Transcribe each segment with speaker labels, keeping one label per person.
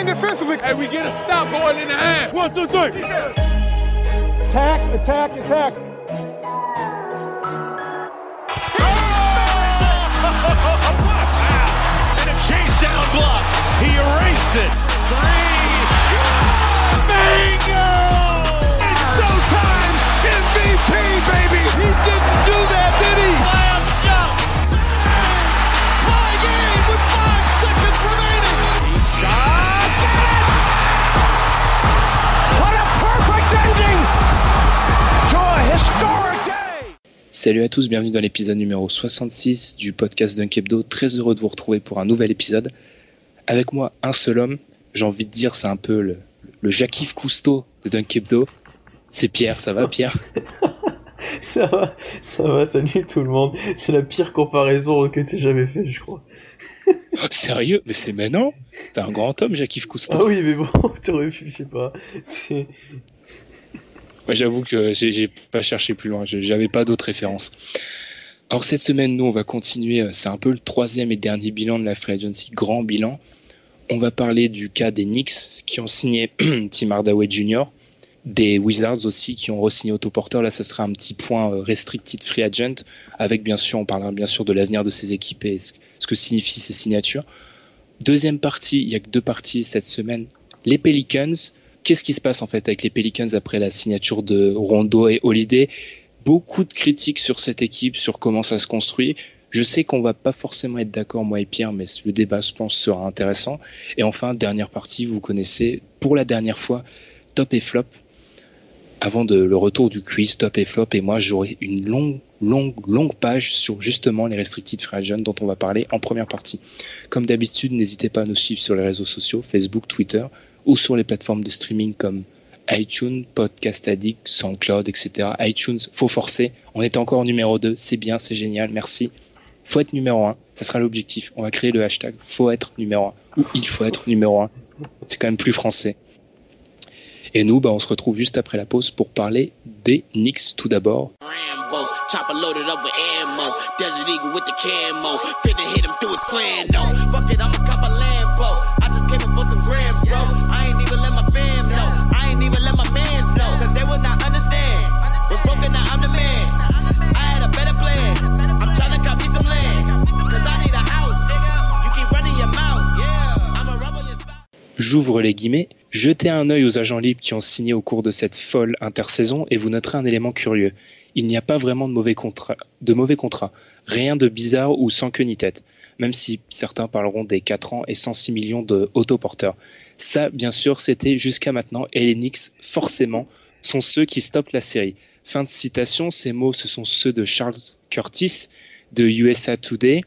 Speaker 1: Lock in defensively.
Speaker 2: Hey, we get a stop going in the half.
Speaker 1: One, two, three. Attack, attack, attack.
Speaker 3: And a chase down block. He erased it. Three. Bingo! It's showtime. MVP, baby. He didn't
Speaker 4: Salut à tous, bienvenue dans l'épisode numéro 66 du podcast Dunk Hebdo. Très heureux de vous retrouver pour un nouvel épisode. Avec moi, un seul homme. J'ai envie de dire, c'est un peu le, le Jacques-Yves Cousteau de Dunk Hebdo. C'est Pierre, ça va Pierre?
Speaker 5: Ça va, ça va, salut tout le monde. C'est la pire comparaison que tu jamais fait, je crois.
Speaker 4: Sérieux? Mais c'est maintenant? T'es un grand homme, Jacques-Yves Cousteau.
Speaker 5: Ah oui, mais bon, t'aurais pu, je sais pas. C'est...
Speaker 4: J'avoue que j'ai pas cherché plus loin, j'avais pas d'autres références. Alors cette semaine, nous, on va continuer, euh, c'est un peu le troisième et dernier bilan de la Free Agency, grand bilan. On va parler du cas des Knicks qui ont signé Tim Hardaway Jr., des Wizards aussi qui ont re-signé Otto. Là, ça sera un petit point euh, restricted free agent, avec bien sûr, on parlera bien sûr de l'avenir de ces équipes et ce ce que signifient ces signatures. Deuxième partie, il y a que deux parties cette semaine. Les Pelicans, qu'est-ce qui se passe en fait avec les Pelicans après la signature de Rondo et Holiday? Beaucoup de critiques sur cette équipe, sur comment ça se construit. Je sais qu'on va pas forcément être d'accord, moi et Pierre, mais le débat, je pense, sera intéressant. Et enfin, dernière partie, vous connaissez pour la dernière fois top et flop. Avant le retour du quiz top et flop, et moi j'aurai une longue, longue, longue page sur justement les restricted free agents dont on va parler en première partie. Comme d'habitude, n'hésitez pas à nous suivre sur les réseaux sociaux, Facebook, Twitter, ou sur les plateformes de streaming comme iTunes, Podcast Addict, SoundCloud, etc. iTunes, faut forcer. On est encore numéro 2, c'est bien, c'est génial, merci. Faut être numéro 1, ça sera l'objectif. On va créer le hashtag faut être numéro 1 ou il faut être numéro 1. C'est quand même plus français. Et nous, bah, on se retrouve juste après la pause pour parler des Knicks tout d'abord. J'ouvre les guillemets. Jetez un œil aux agents libres qui ont signé au cours de cette folle intersaison et vous noterez un élément curieux. Il n'y a pas vraiment de mauvais mauvais contrats. Rien de bizarre ou sans queue ni tête. Même si certains parleront des 4 ans et 106 millions de autoporteurs. Ça, bien sûr, c'était jusqu'à maintenant et les Knicks, forcément, sont ceux qui stoppent la série. Fin de citation, ces mots, ce sont ceux de Charles Curtis de USA Today.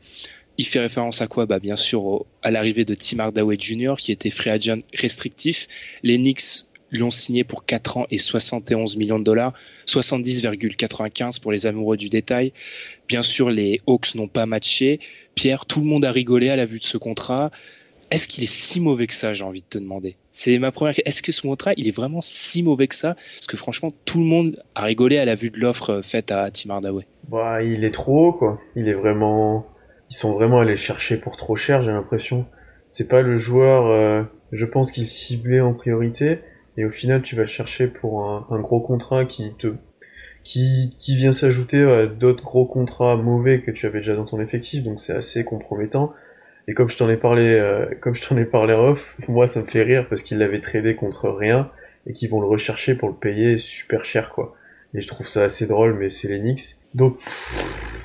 Speaker 4: Il fait référence à quoi? Bah, Bien sûr à l'arrivée de Tim Hardaway Jr., qui était free agent restrictif. Les Knicks l'ont signé pour 4 ans et 71 millions de dollars, 70,95 pour les amoureux du détail. Bien sûr, les Hawks n'ont pas matché. Pierre, tout le monde a rigolé à la vue de ce contrat. Est-ce qu'il est si mauvais que ça, j'ai envie de te demander? C'est ma première question. Est-ce que ce contrat, il est vraiment si mauvais que ça? Parce que franchement, tout le monde a rigolé à la vue de l'offre euh, faite à Tim Hardaway.
Speaker 5: Bah, il est trop haut, quoi. Il est vraiment... Ils sont vraiment allés chercher pour trop cher, j'ai l'impression. C'est pas le joueur, euh, je pense qu'il ciblait en priorité, et au final, tu vas le chercher pour un, un gros contrat qui te... Qui, qui vient s'ajouter à d'autres gros contrats mauvais que tu avais déjà dans ton effectif, donc c'est assez compromettant. Et comme je t'en ai parlé, euh, comme je t'en ai parlé off, moi ça me fait rire parce qu'ils l'avaient tradé contre rien et qu'ils vont le rechercher pour le payer super cher quoi. Et je trouve ça assez drôle, mais c'est Knicks. Donc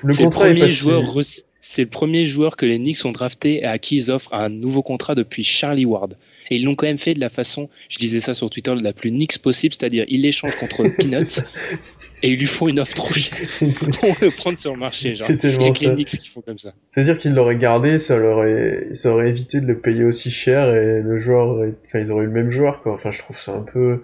Speaker 5: le contrat est
Speaker 4: premier
Speaker 5: si-
Speaker 4: joueur re- c'est le premier joueur que les Knicks ont drafté et à qui ils offrent un nouveau contrat depuis Charlie Ward. Et ils l'ont quand même fait de la façon, je disais ça sur Twitter, de la plus Knicks possible, c'est-à-dire ils l'échangent contre Peanuts. et ils lui font une offre trop chère pour le prendre sur le marché. Genre, il y a que les Knicks qui font comme ça.
Speaker 5: C'est-à-dire qu'ils l'auraient gardé, ça leur aurait, ça aurait évité de le payer aussi cher et le joueur, enfin, ils auraient eu le même joueur, quoi. Enfin, je trouve ça un peu,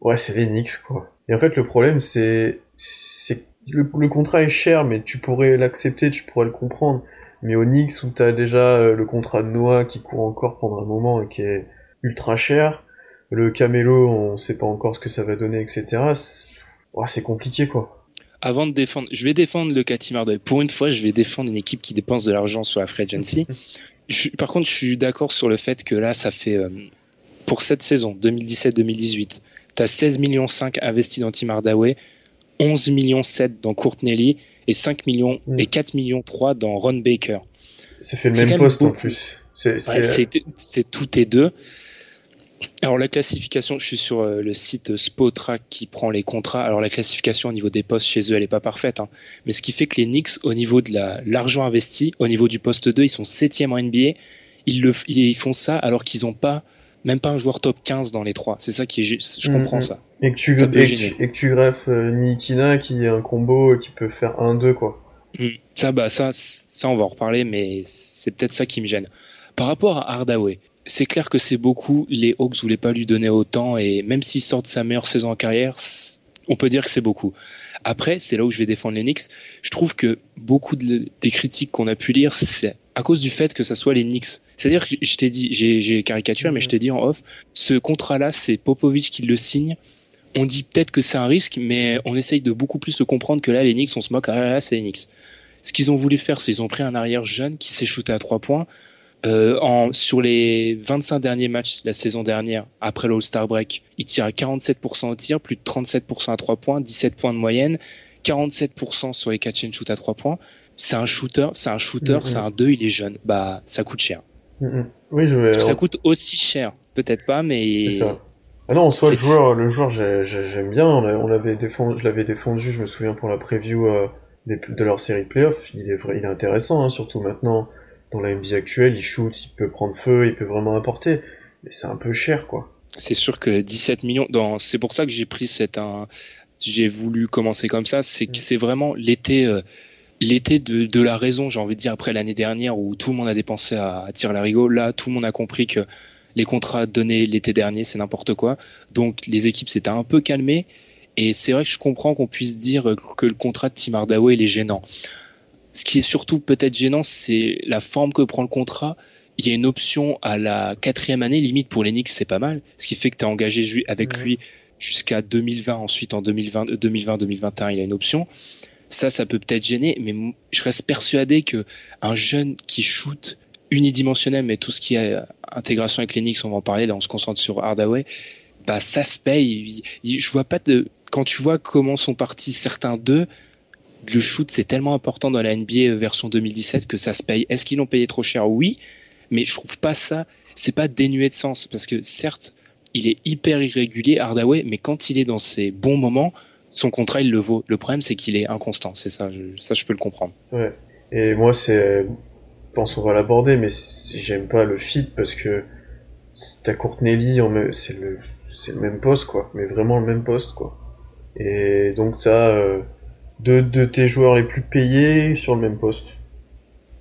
Speaker 5: ouais, c'est les Knicks, quoi. Et en fait, le problème, c'est, c'est, le, le contrat est cher, mais tu pourrais l'accepter, tu pourrais le comprendre. Mais au Knicks, où t'as déjà euh, le contrat de Noah qui court encore pendant un moment et qui est ultra cher, le Camelo, on sait pas encore ce que ça va donner, etc. C'est compliqué, quoi.
Speaker 4: Avant de défendre, je vais défendre le Katimardeuil. Pour une fois, je vais défendre une équipe qui dépense de l'argent sur la free agency. par contre, je suis d'accord sur le fait que là, ça fait, euh, pour cette saison, 2017-2018, t'as 16 millions 5 investis dans Tim Hardaway, 11 millions 7 dans Courtney et 5 millions mm. et 4 millions 3 dans Ron Baker.
Speaker 5: C'est fait le même poste en plus.
Speaker 4: C'est tout et deux. Alors la classification, je suis sur euh, le site Spotrack qui prend les contrats. Alors la classification au niveau des postes chez eux, elle est pas parfaite, hein. mais ce qui fait que les Knicks, au niveau de l'argent investi, au niveau du poste 2, ils sont septième en NBA. Ils, le, ils font ça alors qu'ils n'ont pas même pas un joueur top 15 dans les trois. C'est ça qui est juste. Je comprends mhm. ça.
Speaker 5: Et que tu, et, que, et que tu greffes euh, Nikina qui est un combo qui peut faire 1-2 quoi.
Speaker 4: Mm. Ça, bah, ça, ça, on va en reparler, mais c'est peut-être ça qui me gêne. Par rapport à Hardaway, c'est clair que c'est beaucoup. Les Hawks voulaient pas lui donner autant et même s'il sort de sa meilleure saison en carrière, on peut dire que c'est beaucoup. Après, c'est là où je vais défendre les Knicks. Je trouve que beaucoup des critiques qu'on a pu lire, c'est à cause du fait que ça soit les Knicks. C'est-à-dire que je t'ai dit, j'ai caricaturé, mais je t'ai dit en off, ce contrat-là, c'est Popovic qui le signe. On dit peut-être que c'est un risque, mais on essaye de beaucoup plus se comprendre que là, les Knicks, on se moque, ah là là, c'est les Knicks. Ce qu'ils ont voulu faire, c'est qu'ils ont pris un arrière jeune qui s'est shooté à trois points. Euh, en, sur les 25 derniers matchs de la saison dernière, après l'All-Star Break, il tire à 47% au tir, plus de 37% à 3 points, 17 points de moyenne, 47% sur les catch and shoot à 3 points. C'est un shooter, c'est un shooter, mm-hmm. c'est un 2, il est jeune. Bah, ça coûte cher.
Speaker 5: Mm-hmm. Oui, je
Speaker 4: Ça coûte aussi cher, peut-être pas, mais.
Speaker 5: Ça. Ah non, en soi, le joueur, le joueur, j'aime bien. On l'avait défendu, je l'avais défendu, je me souviens pour la preview euh, de leur série playoff. Il est vrai, il est intéressant, hein, surtout maintenant dans la NBA actuelle, il shoot, il peut prendre feu, il peut vraiment apporter. Mais c'est un peu cher, quoi.
Speaker 4: C'est sûr que 17 millions, dans... c'est pour ça que j'ai pris cette, un... j'ai voulu commencer comme ça, c'est que mm. c'est vraiment l'été, euh, l'été de, de, la raison, j'ai envie de dire, après l'année dernière où tout le monde a dépensé à, à tirer la rigole, là, tout le monde a compris que les contrats donnés l'été dernier, c'est n'importe quoi. Donc, les équipes s'étaient un peu calmées. Et c'est vrai que je comprends qu'on puisse dire que le contrat de Tim Hardaway est gênant. Ce qui est surtout peut-être gênant, c'est la forme que prend le contrat. Il y a une option à la quatrième année, limite pour les Knicks, c'est pas mal. Ce qui fait que tu as engagé avec lui jusqu'à 2020. Ensuite, en 2020, 2021, il a une option. Ça, ça peut peut-être gêner, mais je reste persuadé que un jeune qui shoot unidimensionnel, mais tout ce qui est intégration avec les Knicks, on va en parler. Là, on se concentre sur Hardaway. Bah, ça se paye. Je vois pas de, quand tu vois comment sont partis certains d'eux, le shoot c'est tellement important dans la NBA version 2017 que ça se paye. Est-ce qu'ils l'ont payé trop cher? Oui, mais je trouve pas ça, c'est pas dénué de sens parce que certes, il est hyper irrégulier Hardaway, mais quand il est dans ses bons moments, son contrat il le vaut. Le problème c'est qu'il est inconstant, c'est ça, je, ça je peux le comprendre.
Speaker 5: Ouais. Et moi c'est, je pense qu'on va l'aborder, mais j'aime pas le fit parce que ta Courtney c'est le, c'est le même poste quoi, mais vraiment le même poste quoi. Et donc ça. Euh, de, de tes joueurs les plus payés sur le même poste.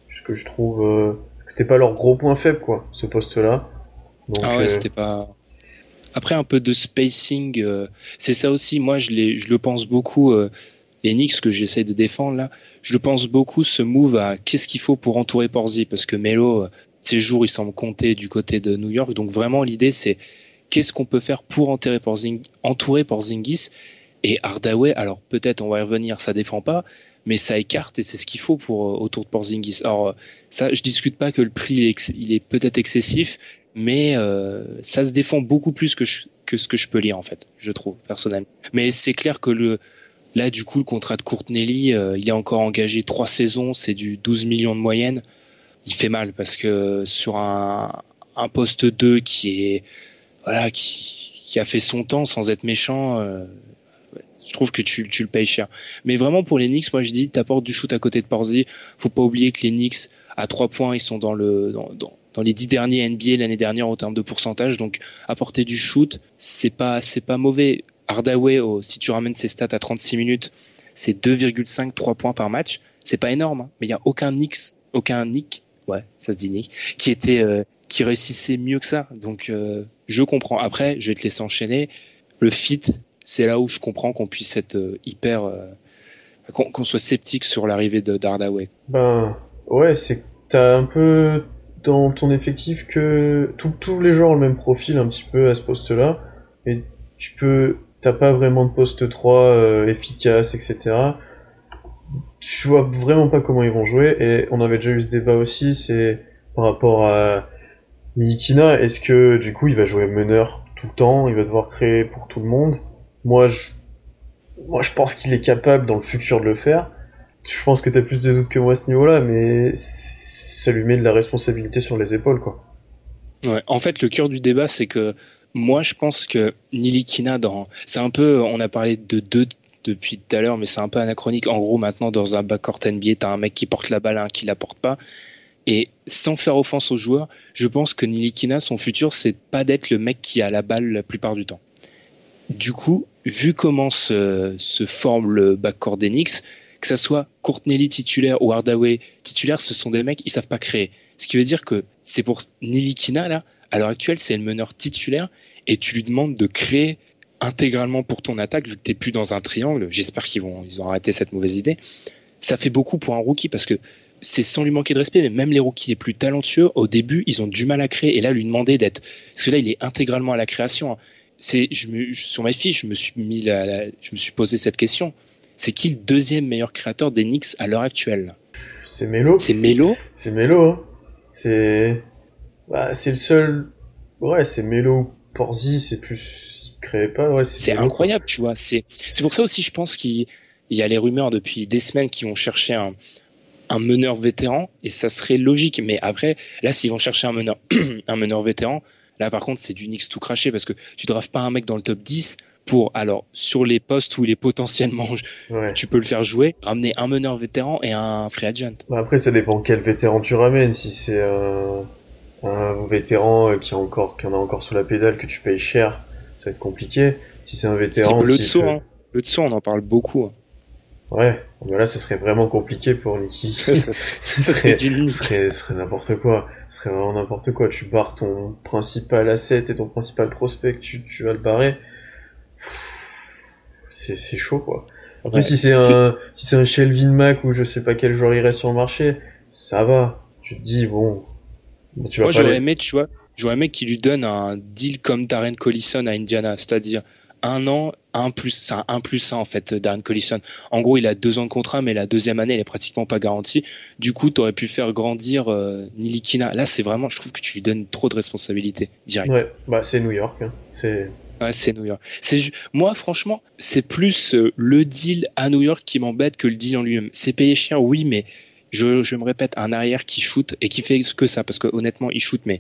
Speaker 5: Ce que je trouve euh, que c'était pas leur gros point faible quoi, ce poste-là.
Speaker 4: ah ouais, euh, c'était pas. Après un peu de spacing, euh, c'est ça aussi. Moi, je, je le pense beaucoup. les Knicks que j'essaie de défendre là, je le pense beaucoup ce move à qu'est-ce qu'il faut pour entourer Porzi parce que Melo, ses jours ils semblent compter du côté de New York. Donc vraiment l'idée c'est qu'est-ce qu'on peut faire pour entourer Porzingis, entourer Porzingis et Hardaway, alors peut-être on va y revenir, ça défend pas, mais ça écarte et c'est ce qu'il faut pour euh, autour de Porzingis. Alors ça, je discute pas que le prix il est, peut-être excessif, mais euh, ça se défend beaucoup plus que, que ce que je peux lire en fait, je trouve personnellement. Mais c'est clair que le là du coup le contrat de Courtney euh, il est encore engagé trois saisons, c'est du 12 millions de moyenne. Il fait mal parce que sur un, un poste 2 qui est voilà qui, qui a fait son temps sans être méchant. Euh, je trouve que tu, tu, le payes cher. Mais vraiment pour les Knicks, moi je dis, t'apportes du shoot à côté de Porzi. Faut pas oublier que les Knicks, à 3 points, ils sont dans le dans, dans, les 10 derniers NBA l'année dernière en termes de pourcentage. Donc apporter du shoot, c'est pas c'est pas mauvais. Hardaway, si tu ramènes ses stats à 36 minutes, c'est 2,5 3 points par match. C'est pas énorme, hein, mais il y a aucun Nick, aucun Nick, ouais, ça se dit Nick, qui était euh, qui réussissait mieux que ça. Donc euh, je comprends. Après, je vais te laisser enchaîner. Le fit, c'est là où je comprends qu'on puisse être euh, hyper qu'on soit sceptique sur l'arrivée de Hardaway.
Speaker 5: Ben ouais, c'est t'as un peu dans ton effectif que tous les joueurs ont le même profil un petit peu à ce poste-là. Et tu peux t'as pas vraiment de poste 3 euh, efficace, etc. Je vois vraiment pas comment ils vont jouer. Et on avait déjà eu ce débat aussi, c'est par rapport à Nikina, est-ce que du coup il va jouer meneur tout le temps, il va devoir créer pour tout le monde? Moi je, moi, je pense qu'il est capable dans le futur de le faire. Je pense que t'as plus de doutes que moi à ce niveau-là, mais ça lui met de la responsabilité sur les épaules, quoi.
Speaker 4: Ouais, en fait, le cœur du débat, c'est que moi, je pense que Nilikina, dans, c'est un peu, on a parlé de deux depuis tout à l'heure, mais c'est un peu anachronique. En gros, maintenant, dans un backcourt NBA, t'as un mec qui porte la balle, un qui la porte pas. Et sans faire offense aux joueurs, je pense que Nilikina, son futur, c'est pas d'être le mec qui a la balle la plupart du temps. Du coup, vu comment se, forme le backcourt d'Enix, que ça soit Courtney titulaire ou Hardaway titulaire, ce sont des mecs, ils savent pas créer. Ce qui veut dire que c'est pour Nilikina, là, à l'heure actuelle, c'est le meneur titulaire et tu lui demandes de créer intégralement pour ton attaque, vu que t'es plus dans un triangle. J'espère qu'ils vont, ils ont arrêté cette mauvaise idée. Ça fait beaucoup pour un rookie parce que c'est sans lui manquer de respect, mais même les rookies les plus talentueux, au début, ils ont du mal à créer. Et là, lui demander d'être, parce que là, il est intégralement à la création. Hein. C'est, je me, sur ma fiche, je me suis mis la, je me suis posé cette question. C'est qui le deuxième meilleur créateur des Knicks à l'heure actuelle?
Speaker 5: C'est Melo.
Speaker 4: C'est Melo.
Speaker 5: C'est Melo. Hein. C'est bah, c'est le seul. Ouais, c'est Melo Porzi, c'est plus. Il crée pas. Ouais,
Speaker 4: c'est incroyable, tu vois. C'est pour ça aussi, je pense qu'il y a les rumeurs depuis des semaines qui vont chercher un, un meneur vétéran et ça serait logique. Mais après, là, s'ils vont chercher un meneur, un meneur vétéran, là, par contre, c'est du Nix tout craché parce que tu drafts pas un mec dans le top 10 pour, alors, sur les postes où il est potentiellement, tu peux le faire jouer, ramener un meneur vétéran et un free agent.
Speaker 5: Bah, après, ça dépend quel vétéran tu ramènes. Si c'est un un vétéran euh, qui, a encore, qui en a encore sous la pédale que tu payes cher, ça va être compliqué. Si c'est un vétéran.
Speaker 4: Le Tso, hein. Le on en parle beaucoup. Hein.
Speaker 5: Ouais, mais là, ce serait vraiment compliqué pour Nicky. ça serait, serait, serait n'importe quoi. Ce serait vraiment n'importe quoi. Tu barres ton principal asset et ton principal prospect, tu, tu vas le barrer. C'est, chaud, quoi. Après, si c'est un, si c'est un Shelvin Mac ou je sais pas quel joueur il reste sur le marché, ça va. Tu te dis, bon,
Speaker 4: moi, j'aurais aimé, tu vois, j'aurais aimé qu'il lui donne un deal comme Darren Collison à Indiana, c'est-à-dire un an, un plus, c'est un plus un en fait, Darren Collison. En gros, il a deux ans de contrat, mais la deuxième année, elle est pratiquement pas garantie. Du coup, tu aurais pu faire grandir euh, Nilikina. Là, c'est vraiment, je trouve que tu lui donnes trop de responsabilités direct.
Speaker 5: Ouais, bah c'est New York, hein. c'est.
Speaker 4: Ouais, c'est New York. C'est moi, franchement, c'est plus euh, le deal à New York qui m'embête que le deal en lui-même. C'est payé cher, oui, mais je, je me répète, un arrière qui shoot et qui fait que ça, parce que honnêtement, il shoot, mais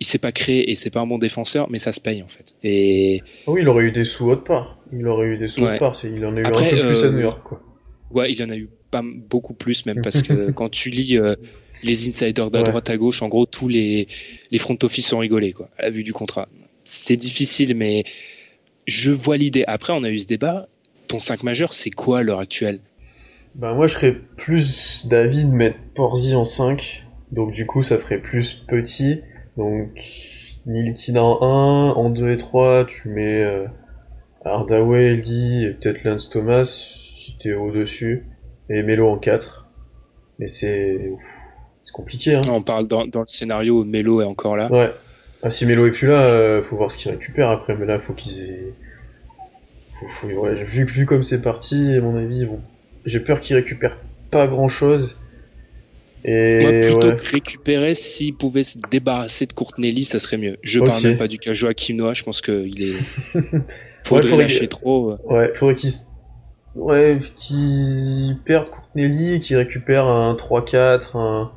Speaker 4: il s'est pas créé et c'est pas un bon défenseur, mais ça se paye en fait. Et
Speaker 5: oui, il aurait eu des sous autre part. Il aurait eu des sous autre part. Il en a eu un peu plus à New York, quoi.
Speaker 4: Ouais, il en a eu pas beaucoup plus même parce que quand tu lis euh, les insiders de droite à gauche, en gros, tous les les front office sont rigolés quoi, à la vue du contrat. C'est difficile, mais je vois l'idée. Après, on a eu ce débat. Ton 5 majeur, c'est quoi à l'heure actuelle?
Speaker 5: Bah moi je serais plus d'avis de mettre Porzi en 5. Donc du coup ça ferait plus petit. Donc Nilkina en 1, en 2 et 3 tu mets euh, Hardaway, Lee et peut-être Lance Thomas si t'es au-dessus. Et Melo en 4. Mais c'est c'est compliqué. Hein.
Speaker 4: On parle dans, dans le scénario où Melo est encore là.
Speaker 5: Ouais. Ah, si Melo est plus là, euh, faut voir ce qu'il récupère après. Mais là faut qu'ils aient... Faut, faut... Ouais, vu, vu comme c'est parti, à mon avis vont j'ai peur qu'il récupère pas grand chose.
Speaker 4: Et Moi, plutôt que récupérer, s'il pouvait se débarrasser de Courtney ça serait mieux. Je parle même pas du cas Joachim Noah, je pense qu'il est. faudrait, ouais, lâcher trop.
Speaker 5: Ouais, faudrait qu'il ouais, qu'il perde Courtney et qu'il récupère un 3-4, un.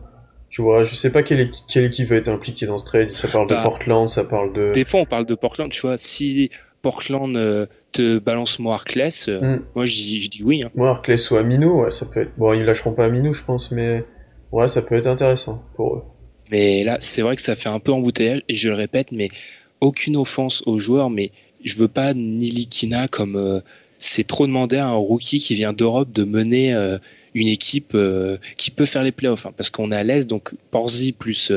Speaker 5: Tu vois, je sais pas quelle, quelle équipe va être impliquée dans ce trade. Ça parle de bah, Portland, ça parle de.
Speaker 4: Des fois, on parle de Portland, tu vois. Si Portland euh, te balance moi Harkless, euh, mm. moi je dis oui. Hein.
Speaker 5: Moi Harkless ou Amino, ouais, ça peut être. Bon, ils lâcheront pas Amino, je pense, mais ouais, ça peut être intéressant pour eux.
Speaker 4: Mais là, c'est vrai que ça fait un peu embouteillage, et je le répète, mais aucune offense aux joueurs, mais je veux pas Nilikina comme euh, c'est trop demander à un rookie qui vient d'Europe de mener euh, une équipe euh, qui peut faire les playoffs, hein, parce qu'on est à l'aise, donc Porzi plus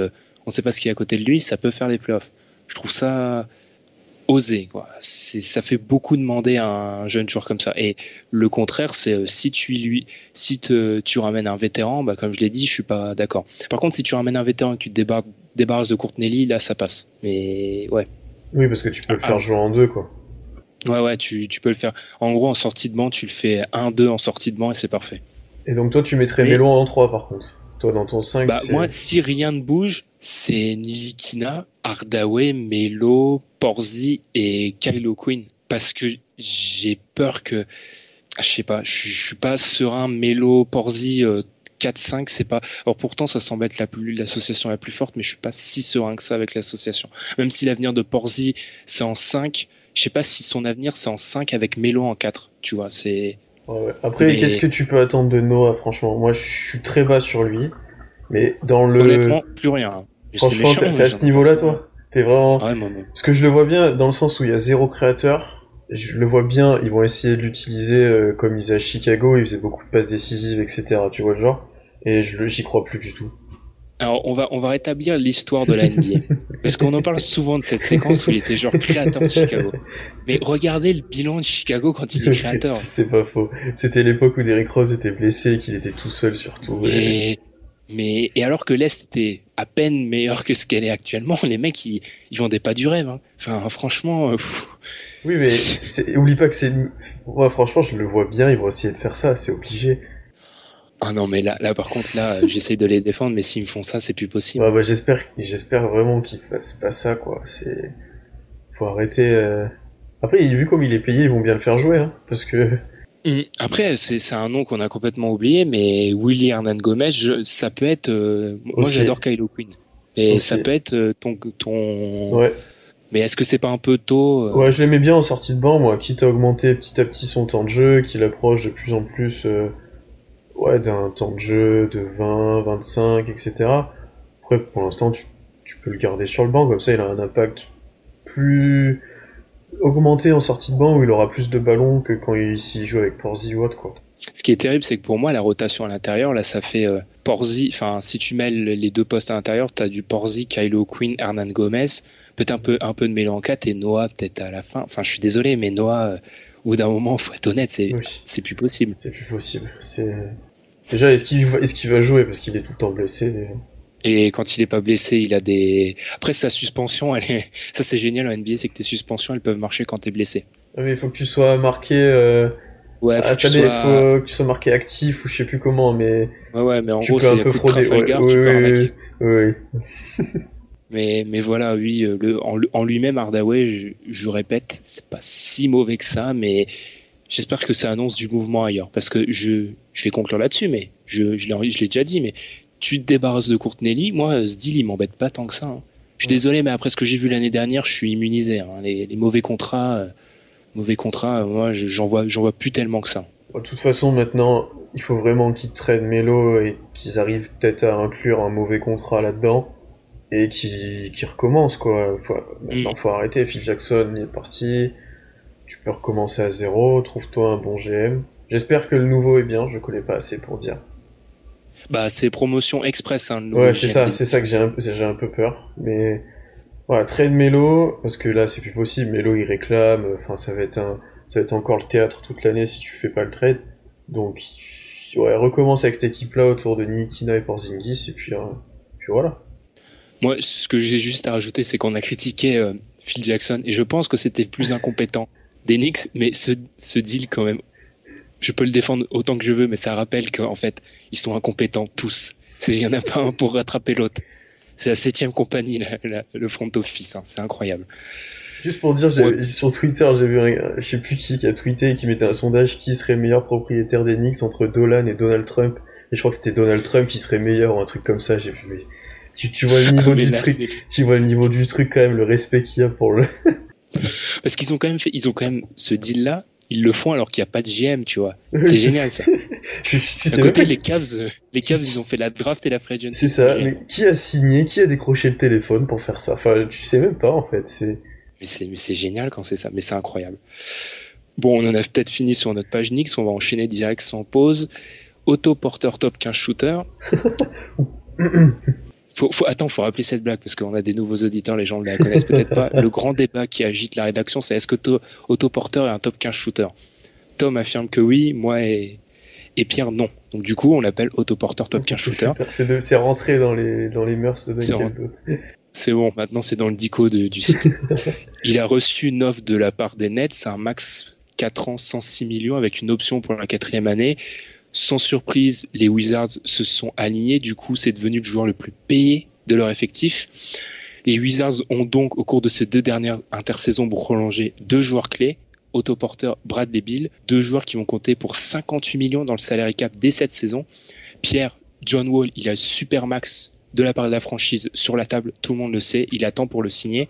Speaker 4: on sait pas ce qu'il y a à côté de lui, ça peut faire les playoffs. Je trouve ça osé, quoi. Ça fait beaucoup demander à un jeune joueur comme ça. Et le contraire, c'est si tu lui, si te, tu ramènes un vétéran, bah, comme je l'ai dit, je suis pas d'accord. Par contre, si tu ramènes un vétéran et que tu te débarrasses de Courtney là, ça passe. Mais ouais.
Speaker 5: Oui, parce que tu peux le faire ah. jouer en deux, quoi.
Speaker 4: Ouais, ouais, tu, tu, peux le faire. En gros, en sortie de banc, tu le fais 1-2 en sortie de banc et c'est parfait.
Speaker 5: Et donc, toi, tu mettrais Melo en 3 par contre. Toi, dans ton 5.
Speaker 4: Bah, moi, si rien ne bouge, c'est Nilikina, Ardawe, Melo, Porzi et Kylo Quinn. Parce que j'ai peur que. Je sais pas, je, suis pas serein. Melo, Porzi, euh, 4-5, c'est pas. Alors pourtant, ça semble être la plus l'association la plus forte, mais je suis pas si serein que ça avec l'association. Même si l'avenir de Porzi c'est en 5, je sais pas si son avenir c'est en 5 avec Melo en 4. Tu vois, c'est.
Speaker 5: Après, qu'est-ce que tu peux attendre de Noah Franchement, moi, je suis très bas sur lui, mais dans le.
Speaker 4: Honnêtement, plus rien.
Speaker 5: Franchement, t'es à ce niveau-là, toi. T'es vraiment. Ouais, Parce que je le vois bien dans le sens où il y a zéro créateur je le vois bien, ils vont essayer de l'utiliser euh, comme ils faisaient à Chicago, ils faisaient beaucoup de passes décisives, etc. Tu vois le genre et je j'y crois plus du tout.
Speaker 4: Alors on va on va rétablir l'histoire de la NBA parce qu'on en parle souvent de cette séquence où il était genre créateur de Chicago. Mais regardez le bilan de Chicago quand il est créateur.
Speaker 5: C'est pas faux. C'était l'époque où Derrick Rose était blessé et qu'il était tout seul surtout.
Speaker 4: Et... Mais et alors que l'Est était à peine meilleur que ce qu'elle est actuellement, les mecs ils, ils vendaient pas du rêve. Hein. Enfin franchement. Euh,
Speaker 5: oui mais oublie pas que c'est. Moi franchement je le vois bien, ils vont essayer de faire ça, c'est obligé.
Speaker 4: Ah non, mais là, là par contre, là, j'essaye de les défendre, mais s'ils me font ça, c'est plus possible.
Speaker 5: Ouais, bah, j'espère, j'espère vraiment qu'ils fassent pas ça, quoi. C'est, faut arrêter. Euh... Après, vu comme il est payé, ils vont bien le faire jouer, hein, parce que.
Speaker 4: Après, c'est un nom qu'on a complètement oublié, mais Willy Hernan Gomez, ça peut être. Euh, moi, j'adore Kylo Quinn, et ça peut être euh, ton ton.
Speaker 5: Ouais.
Speaker 4: Mais est-ce que c'est pas un peu tôt
Speaker 5: euh? Ouais, je l'aimais bien en sortie de banc, moi, quitte à augmenter petit à petit son temps de jeu, qu'il approche de plus en plus ouais, d'un temps de jeu de 20, 25, etc. Après, pour l'instant, tu, tu, peux le garder sur le banc, comme ça il a un impact plus augmenté en sortie de banc où il aura plus de ballons que quand il s'y joue avec Porzi ou autre, quoi.
Speaker 4: Ce qui est terrible, c'est que pour moi, la rotation à l'intérieur, là, ça fait euh, Porzi. Enfin, si tu mets les deux postes à l'intérieur, tu as du Porzi, Kylo Quinn, Hernan Gomez, peut-être un peu, un peu de 4 et Noah peut-être à la fin. Enfin, je suis désolé, mais Noah, euh, au bout d'un moment, faut être honnête, c'est plus possible.
Speaker 5: C'est plus possible. C'est Déjà, est-ce qu'il va, jouer parce qu'il est tout le temps blessé
Speaker 4: Et quand il est pas blessé, il a des. Après, sa suspension, elle est... ça c'est génial en NBA, c'est que tes suspensions, elles peuvent marcher quand t'es blessé.
Speaker 5: Ah mais il faut que tu sois marqué. Euh...
Speaker 4: Ouais, faut,
Speaker 5: que, tu sois... faut que tu sois marqué actif ou je sais plus comment, mais.
Speaker 4: Ouais, ouais, mais en gros, c'est un peu frauder. Trafalgar, tu peux
Speaker 5: Oui.
Speaker 4: mais, mais voilà, oui, euh, en, lui-même, Hardaway, je, je répète, c'est pas si mauvais que ça, mais j'espère que ça annonce du mouvement ailleurs. Parce que je, je vais conclure là-dessus, mais je, je l'ai déjà dit, mais tu te débarrasses de Courtney moi, ce deal, il m'embête pas tant que ça. Hein. Je suis désolé, mais après ce que j'ai vu l'année dernière, je suis immunisé. Hein. Les, mauvais contrats, euh, mauvais contrats, moi, j'en vois, j'en vois plus tellement que ça.
Speaker 5: De toute façon, maintenant, il faut vraiment qu'ils traînent Melo et qu'ils arrivent peut-être à inclure un mauvais contrat là-dedans et qu'ils recommencent, quoi. Faut, maintenant, mm. faut arrêter. Phil Jackson il est parti tu peux recommencer à zéro, trouve-toi un bon GM. J'espère que le nouveau est bien, je connais pas assez pour dire.
Speaker 4: Bah, c'est promotion express, hein,
Speaker 5: Ouais, c'est ça, c'est ça que j'ai un, un peu peur. Mais, voilà, trade Melo, parce que là, c'est plus possible. Melo, il réclame, enfin, ça va être un, ça va être encore le théâtre toute l'année si tu fais pas le trade. Donc, ouais, recommence avec cette équipe-là autour de Nikina et Porzingis, et puis, euh, puis voilà.
Speaker 4: Moi, ce que j'ai juste à rajouter, c'est qu'on a critiqué euh, Phil Jackson, et je pense que c'était le plus incompétent des Knicks, mais ce, ce deal quand même, je peux le défendre autant que je veux, mais ça rappelle qu'en fait, ils sont incompétents tous. Il n'y en a pas un pour rattraper l'autre. C'est la septième compagnie, le front office. Hein. C'est incroyable.
Speaker 5: Juste pour dire, sur Twitter, j'ai vu, un, je sais plus qui, qui a tweeté et qui mettait un sondage qui serait meilleur propriétaire des Knicks entre Dolan et Donald Trump. Et je crois que c'était Donald Trump qui serait meilleur ou un truc comme ça. J'ai vu, tu, tu vois le niveau du truc, tu vois le niveau du truc quand même, le respect qu'il y a pour le.
Speaker 4: Parce qu'ils ont quand même fait, ils ont quand même ce deal-là, ils le font alors qu'il n'y a pas de GM, tu vois. C'est génial ça. D'un côté, les Cavs, euh, les Cavs, ils ont fait la draft et la free agency.
Speaker 5: C'est ça. Mais qui a signé, qui a décroché le téléphone pour faire ça? Enfin, tu sais même pas en fait. C'est.
Speaker 4: Mais c'est génial quand c'est ça, mais c'est incroyable. Bon, on en a peut-être fini sur notre page Nix, on va enchaîner direct sans pause. Auto Porter Top 15 Shooter. faut, faut, attends, faut rappeler cette blague parce qu'on a des nouveaux auditeurs, les gens ne la connaissent peut-être pas. Le grand débat qui agite la rédaction, c'est est-ce que Autoporter est un top 15 shooter? Tom affirme que oui, moi et, et Pierre non. Donc du coup, on l'appelle Autoporter top 15 shooter.
Speaker 5: c'est rentré dans les, dans les mœurs de
Speaker 4: C'est bon, maintenant c'est dans le dico du site. Il a reçu une offre de la part des Nets, c'est un max 4 ans 106 millions avec une option pour la quatrième année. Sans surprise, les Wizards se sont alignés. Du coup, c'est devenu le joueur le plus payé de leur effectif. Les Wizards ont donc, au cours de ces deux dernières intersaisons, prolongé deux joueurs clés. Autoporteur Bradley Bill, deux joueurs qui vont compter pour 58 millions dans le salary cap dès cette saison. Pierre, John Wall, il a le super max de la part de la franchise sur la table, tout le monde le sait, il attend pour le signer.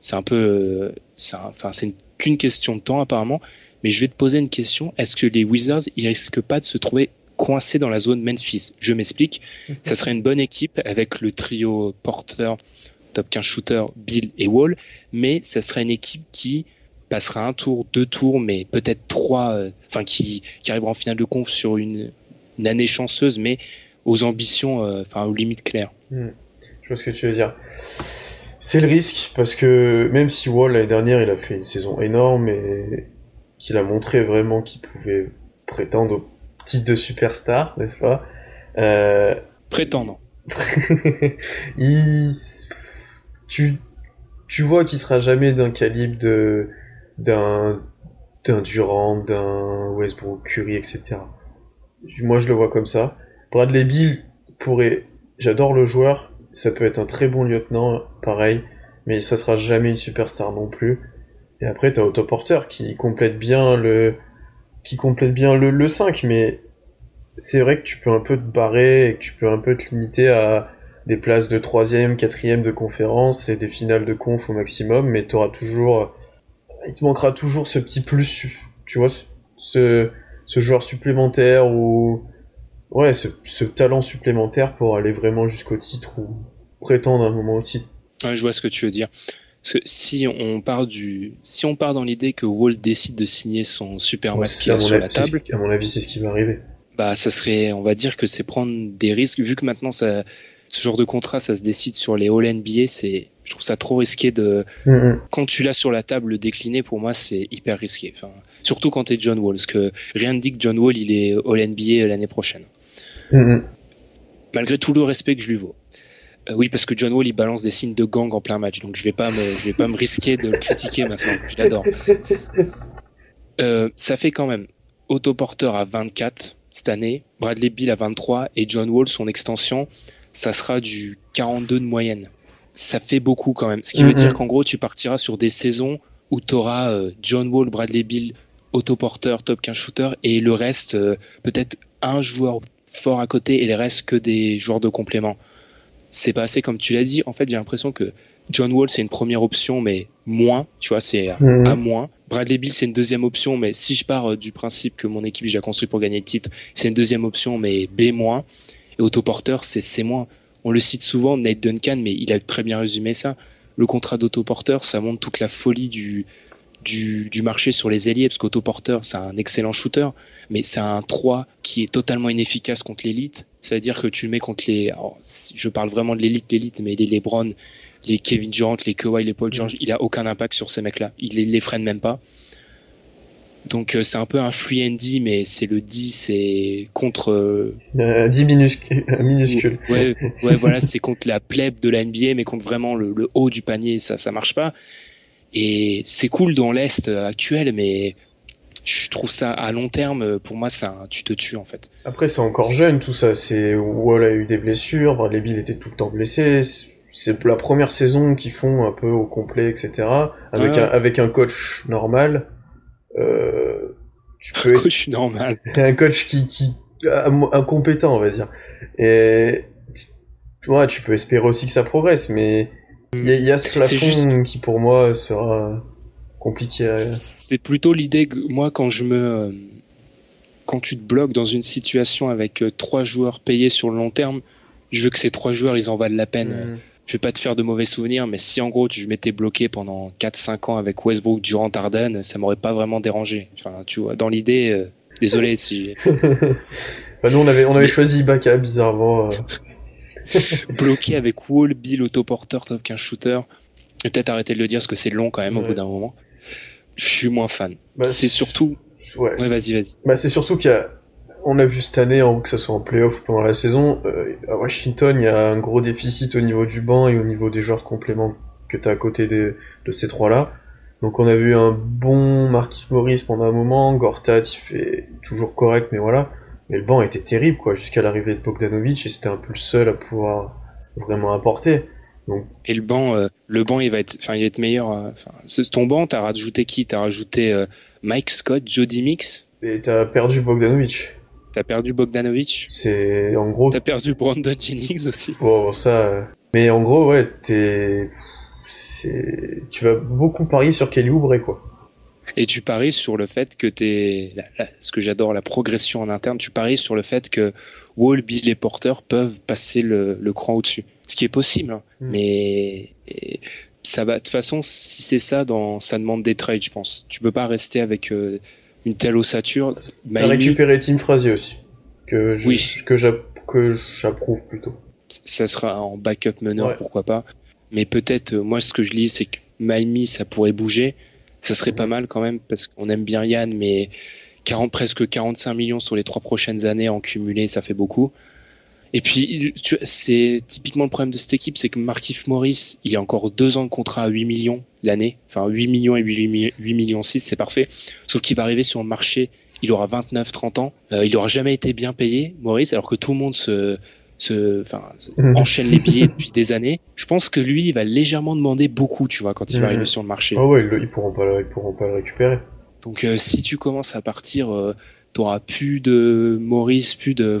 Speaker 4: C'est un peu, euh, enfin, c'est qu'une question de temps apparemment. Mais je vais te poser une question. Est-ce que les Wizards, ils risquent pas de se trouver coincés dans la zone Memphis? Je m'explique. Ça serait une bonne équipe avec le trio Porter, top 15 shooter, Bill et Wall. Mais ça serait une équipe qui passera un tour, deux tours, mais peut-être trois, euh, enfin, qui, qui arrivera en finale de conf sur une, année chanceuse, mais aux ambitions, euh, enfin, aux limites claires.
Speaker 5: Hmm. Je vois ce que tu veux dire. C'est le risque parce que même si Wall l'année dernière il a fait une saison énorme et qu'il a montré vraiment qu'il pouvait prétendre au titre de superstar, n'est-ce pas?
Speaker 4: Euh... Prétendre.
Speaker 5: il... tu... tu vois qu'il sera jamais d'un calibre de d'un d'un Durant, d'un Westbrook, Curry, etc. Moi, je le vois comme ça. Bradley Bill pourrait. J'adore le joueur. Ça peut être un très bon lieutenant, pareil, mais ça sera jamais une superstar non plus. Et après, t'as Autoporteur qui complète bien le, qui complète bien le, le 5, mais c'est vrai que tu peux un peu te barrer et que tu peux un peu te limiter à des places de 3ème, 4ème de conférence et des finales de conf au maximum, mais t'auras toujours, il te manquera toujours ce petit plus, tu vois, ce, ce joueur supplémentaire ou, ouais, ce, ce talent supplémentaire pour aller vraiment jusqu'au titre ou prétendre un moment au titre.
Speaker 4: Ouais, je vois ce que tu veux dire. Parce que si on part du, si on part dans l'idée que Wall décide de signer son super ouais, sur la table,
Speaker 5: à mon avis, c'est ce qui va arriver.
Speaker 4: Bah, ça serait, on va dire que c'est prendre des risques, vu que maintenant ça, ce genre de contrat, ça se décide sur les All NBA, c'est, je trouve ça trop risqué de, mm -hmm. quand tu l'as sur la table, le décliner, pour moi, c'est hyper risqué. Enfin, surtout quand t'es John Wall, parce que rien ne dit que John Wall, il est All NBA l'année prochaine.
Speaker 5: Mm -hmm.
Speaker 4: Malgré tout le respect que je lui vaux. Euh, oui, parce que John Wall il balance des signes de gang en plein match, donc je vais pas me, je vais pas me risquer de le critiquer maintenant. Je l'adore. Euh, ça fait quand même Autoporteur à 24 cette année, Bradley Bill à 23 et John Wall son extension, ça sera du 42 de moyenne. Ça fait beaucoup quand même. Ce qui mm -hmm. veut dire qu'en gros tu partiras sur des saisons où tu auras euh, John Wall, Bradley Bill, Autoporteur, top 15 shooter et le reste peut-être un joueur fort à côté et les restes que des joueurs de complément c'est pas assez comme tu l'as dit. En fait, j'ai l'impression que John Wall c'est une première option, mais moins, tu vois, c'est mmh. à moins. Bradley Bill c'est une deuxième option, mais si je pars du principe que mon équipe j'ai construit pour gagner le titre, c'est une deuxième option, mais B moins. Et autoporteur c'est C moins. On le cite souvent, Nate Duncan, mais il a très bien résumé ça. Le contrat d'autoporteur, ça montre toute la folie du, du, du, marché sur les ailiers, parce qu'autoporteur, c'est un excellent shooter, mais c'est un 3 qui est totalement inefficace contre l'élite. Ça veut dire que tu le mets contre les. Alors, je parle vraiment de l'élite, l'élite, mais les LeBron, les Kevin Durant, les Kawhi, les Paul George, il a aucun impact sur ces mecs-là. Il les, les freine même pas. Donc euh, c'est un peu un free and D, mais c'est le D, c'est contre. Euh...
Speaker 5: Euh, 10 minuscule. minuscule.
Speaker 4: Ouais, ouais, voilà, c'est contre la plèbe de la NBA, mais contre vraiment le, le haut du panier, ça, ça marche pas. Et c'est cool dans l'Est actuel, mais je trouve ça à long terme, pour moi, c'est un tu te tues en fait.
Speaker 5: Après, c'est encore jeune tout ça. C'est Wall a eu des blessures, Bradley Bill était tout le temps blessé. C'est la première saison qu'ils font un peu au complet, etc. Avec, ah. un, avec un coach normal. Euh,
Speaker 4: tu peux un coach normal.
Speaker 5: Un coach qui, qui incompétent, on va dire. Et tu vois, tu peux espérer aussi que ça progresse, mais il y, y a ce plafond juste... qui pour moi sera compliqué à...
Speaker 4: C'est plutôt l'idée que moi quand je me quand tu te bloques dans une situation avec trois joueurs payés sur le long terme, je veux que ces trois joueurs ils en valent la peine. Mm. je vais pas te faire de mauvais souvenirs, mais si en gros je m'étais bloqué pendant 4-5 ans avec Westbrook durant Arden, ça m'aurait pas vraiment dérangé. Enfin, tu vois, dans l'idée, euh, désolé si.
Speaker 5: bah, nous on avait, on avait choisi Ibaka bizarrement. Euh.
Speaker 4: bloqué avec Wall, Bill, autoporteur, top qu'un shooter. Peut-être arrêter de le dire parce que c'est long quand même au bout d'un moment. Je suis moins fan. Bah, c'est surtout.
Speaker 5: Ouais,
Speaker 4: ouais vas-y, vas-y.
Speaker 5: Bah, c'est surtout qu'il y a on a vu cette année, que ce soit en playoff ou pendant la saison, euh, à Washington, il y a un gros déficit au niveau du banc et au niveau des joueurs de complément que tu as à côté de ces trois-là. Donc on a vu un bon Marquis Morris pendant un moment, Gortat il fait toujours correct, mais voilà. Mais le banc était terrible quoi, jusqu'à l'arrivée de Bogdanovic et c'était un peu le seul à pouvoir vraiment apporter. Donc...
Speaker 4: Et le banc, euh, le banc il va être, enfin il va être meilleur. Euh, ton banc, t'as rajouté qui? T'as rajouté Mike Scott, Jody Mix?
Speaker 5: Et t'as perdu Bogdanovic.
Speaker 4: T'as perdu Bogdanovic?
Speaker 5: C'est en gros.
Speaker 4: T'as perdu Brandon Jennings aussi.
Speaker 5: Bon, ça. Mais en gros, ouais, t'es. Tu vas beaucoup parier sur Kelly Oubre, quoi.
Speaker 4: Et tu paries sur le fait que t'es. Ce que j'adore, la progression en interne, tu paries sur le fait que Wall, Bill et Porter peuvent passer le, le cran au-dessus. Ce qui est possible, hein. mm. mais. ça va. De toute façon, si c'est ça, dans... ça demande des trades, je pense. Tu peux pas rester avec. Euh, une telle ossature.
Speaker 5: T'as récupéré Tim Frazier aussi, que que j'approuve plutôt.
Speaker 4: Ça sera en backup meneur, pourquoi pas. Mais peut-être, euh, moi, ce que je lis, c'est que Miami, ça pourrait bouger. Ça serait pas mal quand même, parce qu'on aime bien Yann, mais 40, presque 45 millions sur les trois prochaines années en cumulé, ça fait beaucoup. Et puis, c'est typiquement le problème de cette équipe, c'est que Markif Morris, il a encore deux ans de contrat à 8 millions l'année. Enfin, 8 millions et 8, millions 6, c'est parfait. Sauf qu'il va arriver sur le marché, il aura 29, 30 ans. Euh, il aura jamais été bien payé, Morris, alors que tout le monde se, se, enfin, mhm. enchaîne les billets depuis des années. Je pense que lui, il va légèrement demander beaucoup, tu vois, quand il va mhm. arriver sur le marché.
Speaker 5: Ah ouais, ils, pourront pas, ils pourront pas le récupérer.
Speaker 4: Donc, euh, si tu commences à partir, euh, t'auras plus de Maurice, plus de.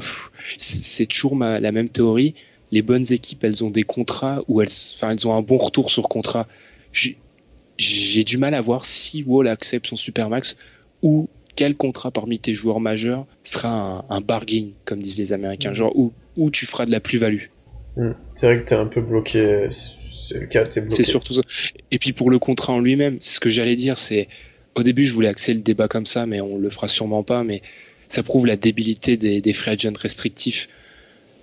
Speaker 4: C'est toujours la même théorie. Les bonnes équipes, elles ont des contrats où elles, enfin, elles ont un bon retour sur contrat. J'ai du mal à voir si Wall accepte son supermax ou quel contrat parmi tes joueurs majeurs sera un, bargain, comme disent les Américains, mm. genre où, où tu feras de la plus-value.
Speaker 5: Mm. C'est vrai que t'es un peu bloqué. C'est le cas, bloqué.
Speaker 4: C'est surtout ça. Et puis pour le contrat en lui-même, c'est ce que j'allais dire, c'est au début, je voulais axer le débat comme ça, mais on le fera sûrement pas. Mais ça prouve la débilité des, des free agents restrictifs.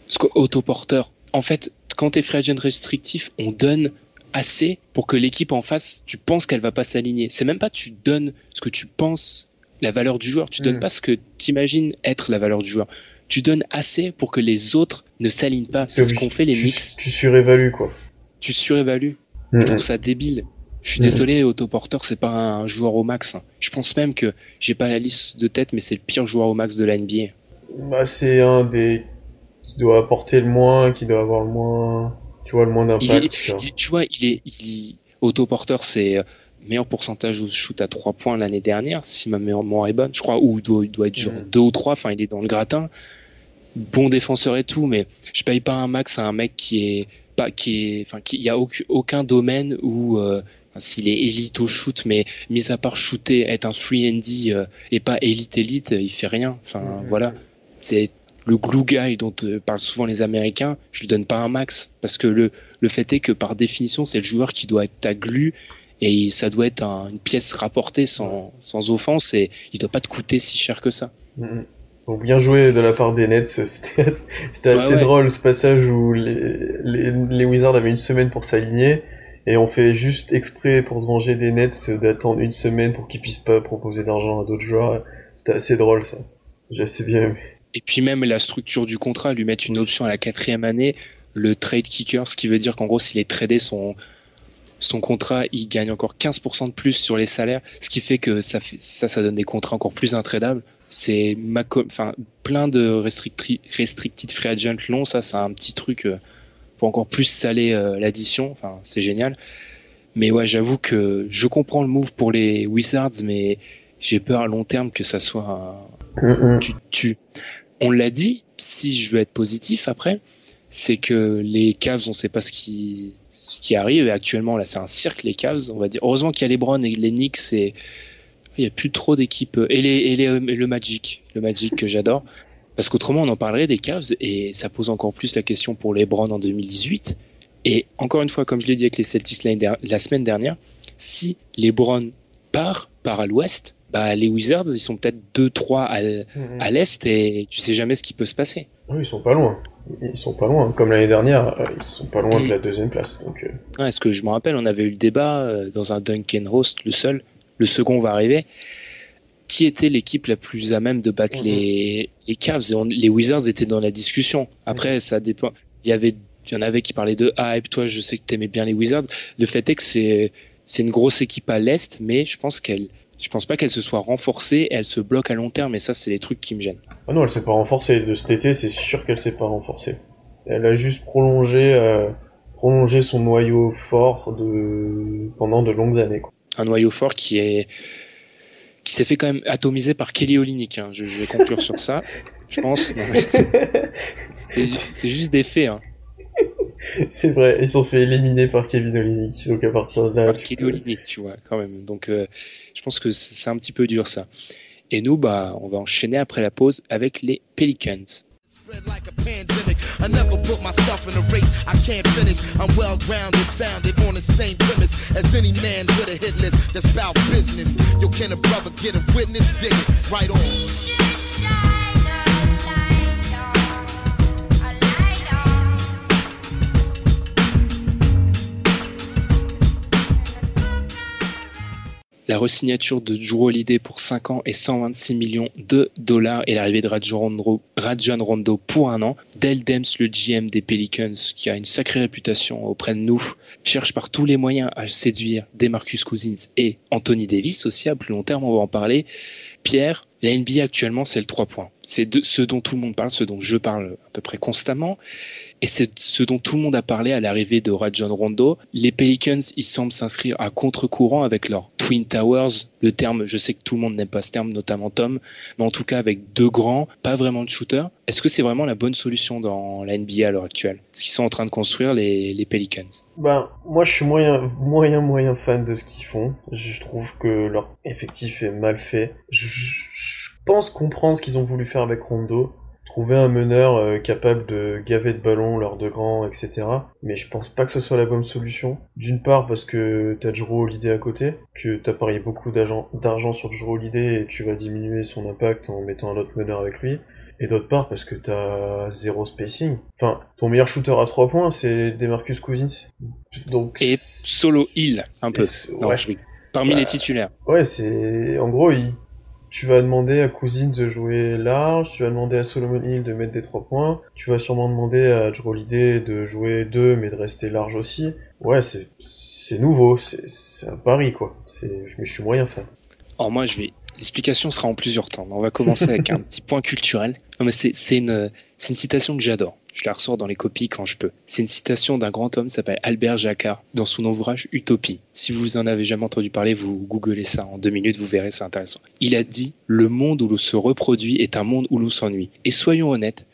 Speaker 4: Parce qu'autoporteur, en fait, quand t'es free agent restrictif, on donne assez pour que l'équipe en face, tu penses qu'elle va pas s'aligner. C'est même pas tu donnes ce que tu penses la valeur du joueur. Tu donnes mm. pas ce que tu imagines être la valeur du joueur. Tu donnes assez pour que les autres ne s'alignent pas. C'est ce qu'ont fait les Knicks.
Speaker 5: Tu, surévalues quoi.
Speaker 4: Tu surévalues. Je mm. trouve ça débile. Je suis désolé, autoporteur, c'est pas un joueur au max. Hein. Je pense même que j'ai pas la liste de tête, mais c'est le pire joueur au max de la NBA.
Speaker 5: Bah, c'est un des qui doit apporter le moins, qui doit avoir le moins, tu vois, le moins d'impact.
Speaker 4: Tu vois, il est, il, autoporteur, c'est euh, meilleur pourcentage de shoot à 3 points l'année dernière, si ma mémoire est bonne, je crois, ou il doit, il doit être genre 2 mm. ou 3, enfin, il est dans le gratin. Bon défenseur et tout, mais je paye pas un max à un mec qui est pas, qui est, enfin, qui, il y a aucun, domaine où, euh, s'il est élite au shoot, mais mis à part shooter, être un free and euh, et pas élite élite, il fait rien. Enfin voilà, c'est le glue guy dont euh, parlent souvent les Américains. Je lui donne pas un max parce que le le fait est que par définition c'est le joueur qui doit être ta glue et ça doit être une pièce rapportée sans sans offense et il doit pas te coûter si cher que ça.
Speaker 5: Mm-hmm. Donc bien joué de la part des Nets, c'était assez drôle ce passage où les, les, les Wizards avaient une semaine pour s'aligner et on fait juste exprès pour se venger des Nets d'attendre une semaine pour qu'ils puissent pas proposer d'argent à d'autres joueurs. C'était assez drôle ça. J'ai assez bien aimé.
Speaker 4: Et puis même la structure du contrat, lui mettre une option à la quatrième année, le trade kicker, ce qui veut dire qu'en gros s'il est tradé son son contrat, il gagne encore 15% de plus sur les salaires, ce qui fait que ça fait ça ça donne des contrats encore plus intradables. C'est enfin plein de restricted free agent longs, ça c'est un petit truc euh, pour encore plus saler euh, l'addition. Enfin, c'est génial. Mais ouais, j'avoue que je comprends le move pour les Wizards, mais j'ai peur à long terme que ça soit un... tu, tu... On l'a dit, si je veux être positif après, c'est que les Cavs, on sait pas ce qui, ce qui arrive. Et actuellement, là, c'est un cirque, les Cavs, on va dire. Heureusement qu'il y a les Browns et les Knicks et il y a plus trop d'équipes. Et, les, et, les, et le Magic, le Magic que j'adore. Parce qu'autrement, on en parlerait des Cavs et ça pose encore plus la question pour les Browns en 2018. Et encore une fois, comme je l'ai dit avec les Celtics la semaine dernière, si les Browns part, part à l'ouest, bah, les Wizards, ils sont peut-être 2-3 à,
Speaker 5: Mhm.
Speaker 4: à l'est et tu sais jamais ce qui peut se passer.
Speaker 5: Oui, ils sont pas loin. Ils sont pas loin. Comme l'année dernière, euh, ils sont pas loin de la deuxième place. Donc, euh,
Speaker 4: Est-ce que je me rappelle, on avait eu le débat euh, dans un Duncan Roast, le seul, le second va arriver. Qui était l'équipe la plus à même de battre
Speaker 5: Mhm.
Speaker 4: les, les Cavs? Et on- Les Wizards étaient dans la discussion. Après, ça dépend. Il y avait, il y en avait qui parlaient de hype. Toi, je sais que t'aimais bien les Wizards. Le fait est que c'est, c'est une grosse équipe à l'est, mais je pense qu'elle, je pense pas qu'elle se soit renforcée. Elle se bloque à long terme, et ça, c'est les trucs qui me gênent.
Speaker 5: Ah non, elle s'est pas renforcée. De cet été, c'est sûr qu'elle s'est pas renforcée. Elle a juste prolongé, euh, prolongé son noyau fort de... pendant de longues années. Quoi.
Speaker 4: Un noyau fort qui est, qui s'est fait quand même atomiser par Kelly Olynyk. Hein. Je, je vais conclure sur ça. Je pense. C'est- juste des faits. Hein.
Speaker 5: c'est vrai, ils sont fait éliminer par Kevin Olynyk. Donc à partir de là,
Speaker 4: par Kelly Olynyk, tu vois, quand même. Donc, euh, je pense que c'est c'est un petit peu dur ça. Et nous, bah, on va enchaîner après la pause avec les Pelicans.
Speaker 6: Spread like a pandemic. I never put myself in a race I can't finish. I'm well grounded, founded on the same premise as any man with a hit list that's about business. Yo, can a brother get a witness? Dig it right on.
Speaker 4: La resignature de Drew Holiday pour 5 ans et 126 millions de dollars et l'arrivée de Rajon Rondo, pour un an. Dell Dems, le GM des Pelicans, qui a une sacrée réputation auprès de nous, cherche par tous les moyens à séduire Demarcus Cousins et Anthony Davis aussi à plus long terme, on va en parler. Pierre, la NBA actuellement, c'est le 3 points. C'est ce dont tout le monde parle, ce dont je parle à peu près constamment. Et c'est ce dont tout le monde a parlé à l'arrivée de Rajon Rondo. Les Pelicans, ils semblent s'inscrire à contre-courant avec leur Twin Towers. Le terme, je sais que tout le monde n'aime pas ce terme, notamment Tom, mais en tout cas avec deux grands, pas vraiment de shooters. Est-ce que c'est vraiment la bonne solution dans la NBA à l'heure actuelle Ce qu'ils sont en train de construire, les, Pelicans?
Speaker 5: Ben, moi je suis moyen, moyen, moyen fan de ce qu'ils font. Je trouve que leur effectif est mal fait. Je pense comprendre ce qu'ils ont voulu faire avec Rondo. Trouver un meneur euh, capable de gaver de ballons lors de grands, etc. Mais je pense pas que ce soit la bonne solution. D'une part parce que t'as Drew Holiday à côté, que t'as parié beaucoup d'argent sur Drew Holiday et tu vas diminuer son impact en mettant un autre meneur avec lui. Et d'autre part parce que t'as zéro spacing. Enfin, ton meilleur shooter à 3 points c'est Demarcus Cousins. Donc
Speaker 4: Et solo Hill, un peu. Non,
Speaker 5: ouais.
Speaker 4: je. Parmi
Speaker 5: Bah,
Speaker 4: les titulaires.
Speaker 5: Ouais, c'est en gros, il... tu vas demander à Cousins de jouer large, tu vas demander à Solomon Hill de mettre des 3 points, tu vas sûrement demander à Drew Holiday de jouer 2 mais de rester large aussi. Ouais, c'est nouveau, c'est un pari quoi. Mais je suis moyen fan.
Speaker 4: Alors moi, je vais. L'explication sera en plusieurs temps. On va commencer avec un petit point culturel. Non, mais c'est c'est une, c'est une citation que j'adore. Je la ressors dans les copies quand je peux. C'est une citation d'un grand homme qui s'appelle Albert Jacquard dans son ouvrage Utopie. Si vous en avez jamais entendu parler, vous googlez ça en deux minutes, vous verrez, c'est intéressant. Il a dit Le monde où l'on se reproduit est un monde où l'on s'ennuie. Et soyons honnêtes,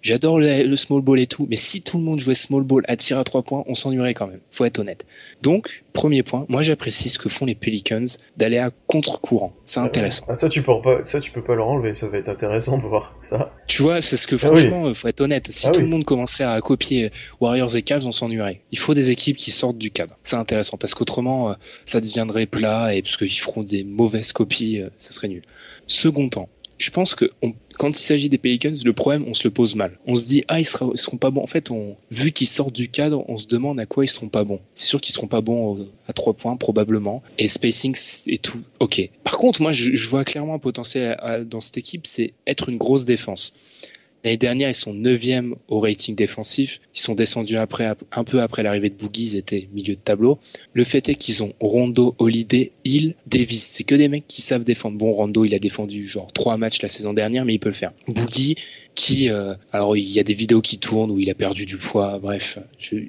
Speaker 4: J'adore le, le small ball et tout, mais si tout le monde jouait small ball à tir à trois points, on s'ennuierait quand même. Faut être honnête. Donc, premier point, moi j'apprécie ce que font les Pelicans d'aller à contre-courant. C'est intéressant.
Speaker 5: Ah ça tu peux pas ça tu peux pas leur enlever, ça va être intéressant de voir ça.
Speaker 4: Tu vois, c'est ce que
Speaker 5: Ah oui.
Speaker 4: franchement, euh, faut être honnête. Si
Speaker 5: Ah
Speaker 4: tout
Speaker 5: oui.
Speaker 4: le monde commençait à copier Warriors et Cavs, on s'ennuierait. Il faut des équipes qui sortent du cadre. C'est intéressant parce qu'autrement, euh, ça deviendrait plat et parce qu'ils feront des mauvaises copies, euh, ça serait nul. Second temps, je pense que quand il s'agit des Pelicans, le problème, on se le pose mal. On se dit, ah, ils, seront pas bons. En fait, vu qu'ils sortent du cadre, on se demande à quoi ils seront pas bons. C'est sûr qu'ils seront pas bons au- à trois points, probablement. Et spacing et tout, ok. Par contre, moi, je, vois clairement un potentiel dans cette équipe, c'est être une grosse défense. L'année dernière, ils sont 9e au rating défensif. Ils sont descendus après, un peu après l'arrivée de Boogie, ils étaient milieu de tableau. Le fait est qu'ils ont Rondo, Holiday, Hill, Davis. C'est que des mecs qui savent défendre. Bon, Rondo, il a défendu genre trois matchs la saison dernière, mais il peut le faire. Boogie, qui, euh, alors il y a des vidéos qui tournent où il a perdu du poids. Bref,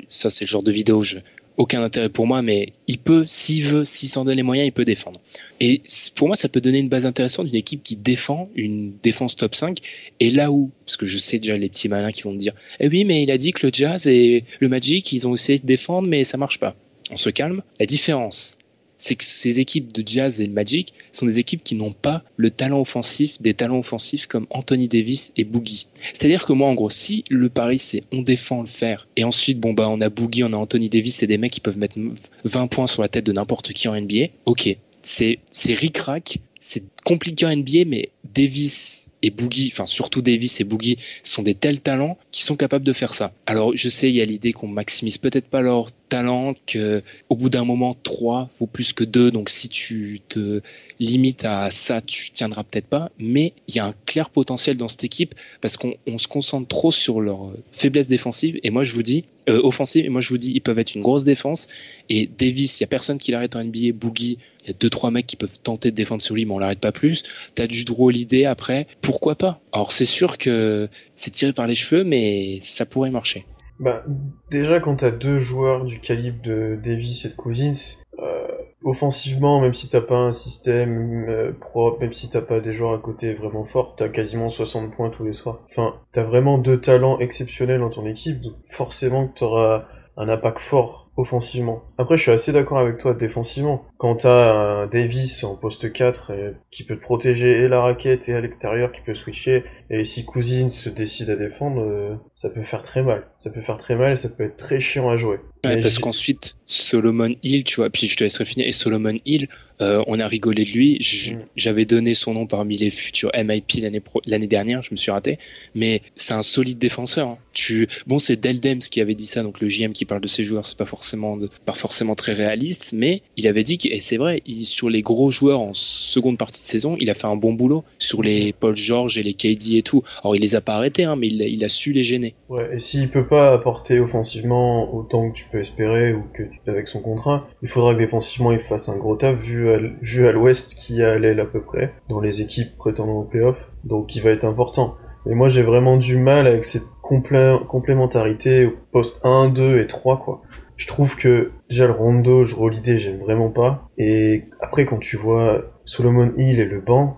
Speaker 4: ça c'est le genre de vidéo. Je, aucun intérêt pour moi, mais il peut, s'il veut, s'il s'en donne les moyens, il peut défendre. Et pour moi, ça peut donner une base intéressante d'une équipe qui défend, une défense top 5. Et là où, parce que je sais déjà les petits malins qui vont me dire, eh oui, mais il a dit que le Jazz et le Magic, ils ont essayé de défendre, mais ça marche pas. On se calme. La différence c'est que ces équipes de Jazz et de Magic sont des équipes qui n'ont pas le talent offensif des talents offensifs comme Anthony Davis et Boogie. C'est-à-dire que moi, en gros, si le pari c'est on défend le faire et ensuite, bon bah, on a Boogie, on a Anthony Davis, c'est des mecs qui peuvent mettre 20 points sur la tête de n'importe qui en NBA. Ok, c'est c'est ric-rac, c'est compliqué en NBA, mais Davis et Boogie, enfin surtout Davis et Boogie, sont des tels talents qui sont capables de faire ça. Alors je sais, il y a l'idée qu'on maximise peut-être pas leur talent, que au bout d'un moment, 3 vaut plus que 2, donc si tu te limites à ça, tu tiendras peut-être pas, mais il y a un clair potentiel dans cette équipe parce qu'on se concentre trop sur leur faiblesse défensive, et moi je vous dis, euh, offensive, et moi je vous dis, ils peuvent être une grosse défense, et Davis, il y a personne qui l'arrête en NBA, Boogie, il y a deux trois mecs qui peuvent tenter de défendre sur lui, mais on l'arrête pas plus. T'as du droit l'idée après, pourquoi pas? Alors c'est sûr que c'est tiré par les cheveux, mais ça pourrait marcher.
Speaker 5: Bah, déjà quand t'as deux joueurs du calibre de Davis et de Cousins, euh, offensivement, même si t'as pas un système euh, propre, même si t'as pas des joueurs à côté vraiment forts, t'as quasiment 60 points tous les soirs. Enfin, t'as vraiment deux talents exceptionnels dans ton équipe, donc forcément que t'auras un impact fort offensivement. Après, je suis assez d'accord avec toi défensivement. Quand t'as un Davis en poste 4 qui peut te protéger et la raquette et à l'extérieur qui peut switcher, et si Cousine se décide à défendre, euh, ça peut faire très mal. Ça peut faire très mal et ça peut être très chiant à jouer.
Speaker 4: Ouais, parce qu'ensuite, Solomon Hill, tu vois, puis je te laisserai finir, et Solomon Hill, euh, on a rigolé de lui. Mm. J'avais donné son nom parmi les futurs MIP l'année dernière, je me suis raté, mais c'est un solide défenseur. Hein. Tu, bon, c'est Deldems qui avait dit ça, donc le GM qui parle de ses joueurs, c'est pas forcément, pas forcément très réaliste, mais il avait dit, et c'est vrai, il, sur les gros joueurs en seconde partie de saison, il a fait un bon boulot sur les Paul George et les KD et tout. Alors il les a pas arrêtés, hein, mais il a, il a su les gêner.
Speaker 5: Ouais, et s'il peut pas apporter offensivement autant que tu peux espérer ou que tu avec son contrat, il faudra que défensivement il fasse un gros taf vu à, vu à l'ouest qui a l'aile à peu près dans les équipes prétendant au playoff, donc il va être important. Et moi j'ai vraiment du mal avec cette complémentarité au poste 1, 2 et 3 quoi. Je trouve que déjà le rondo, je l'idée, j'aime vraiment pas. Et après quand tu vois Solomon Hill et le banc,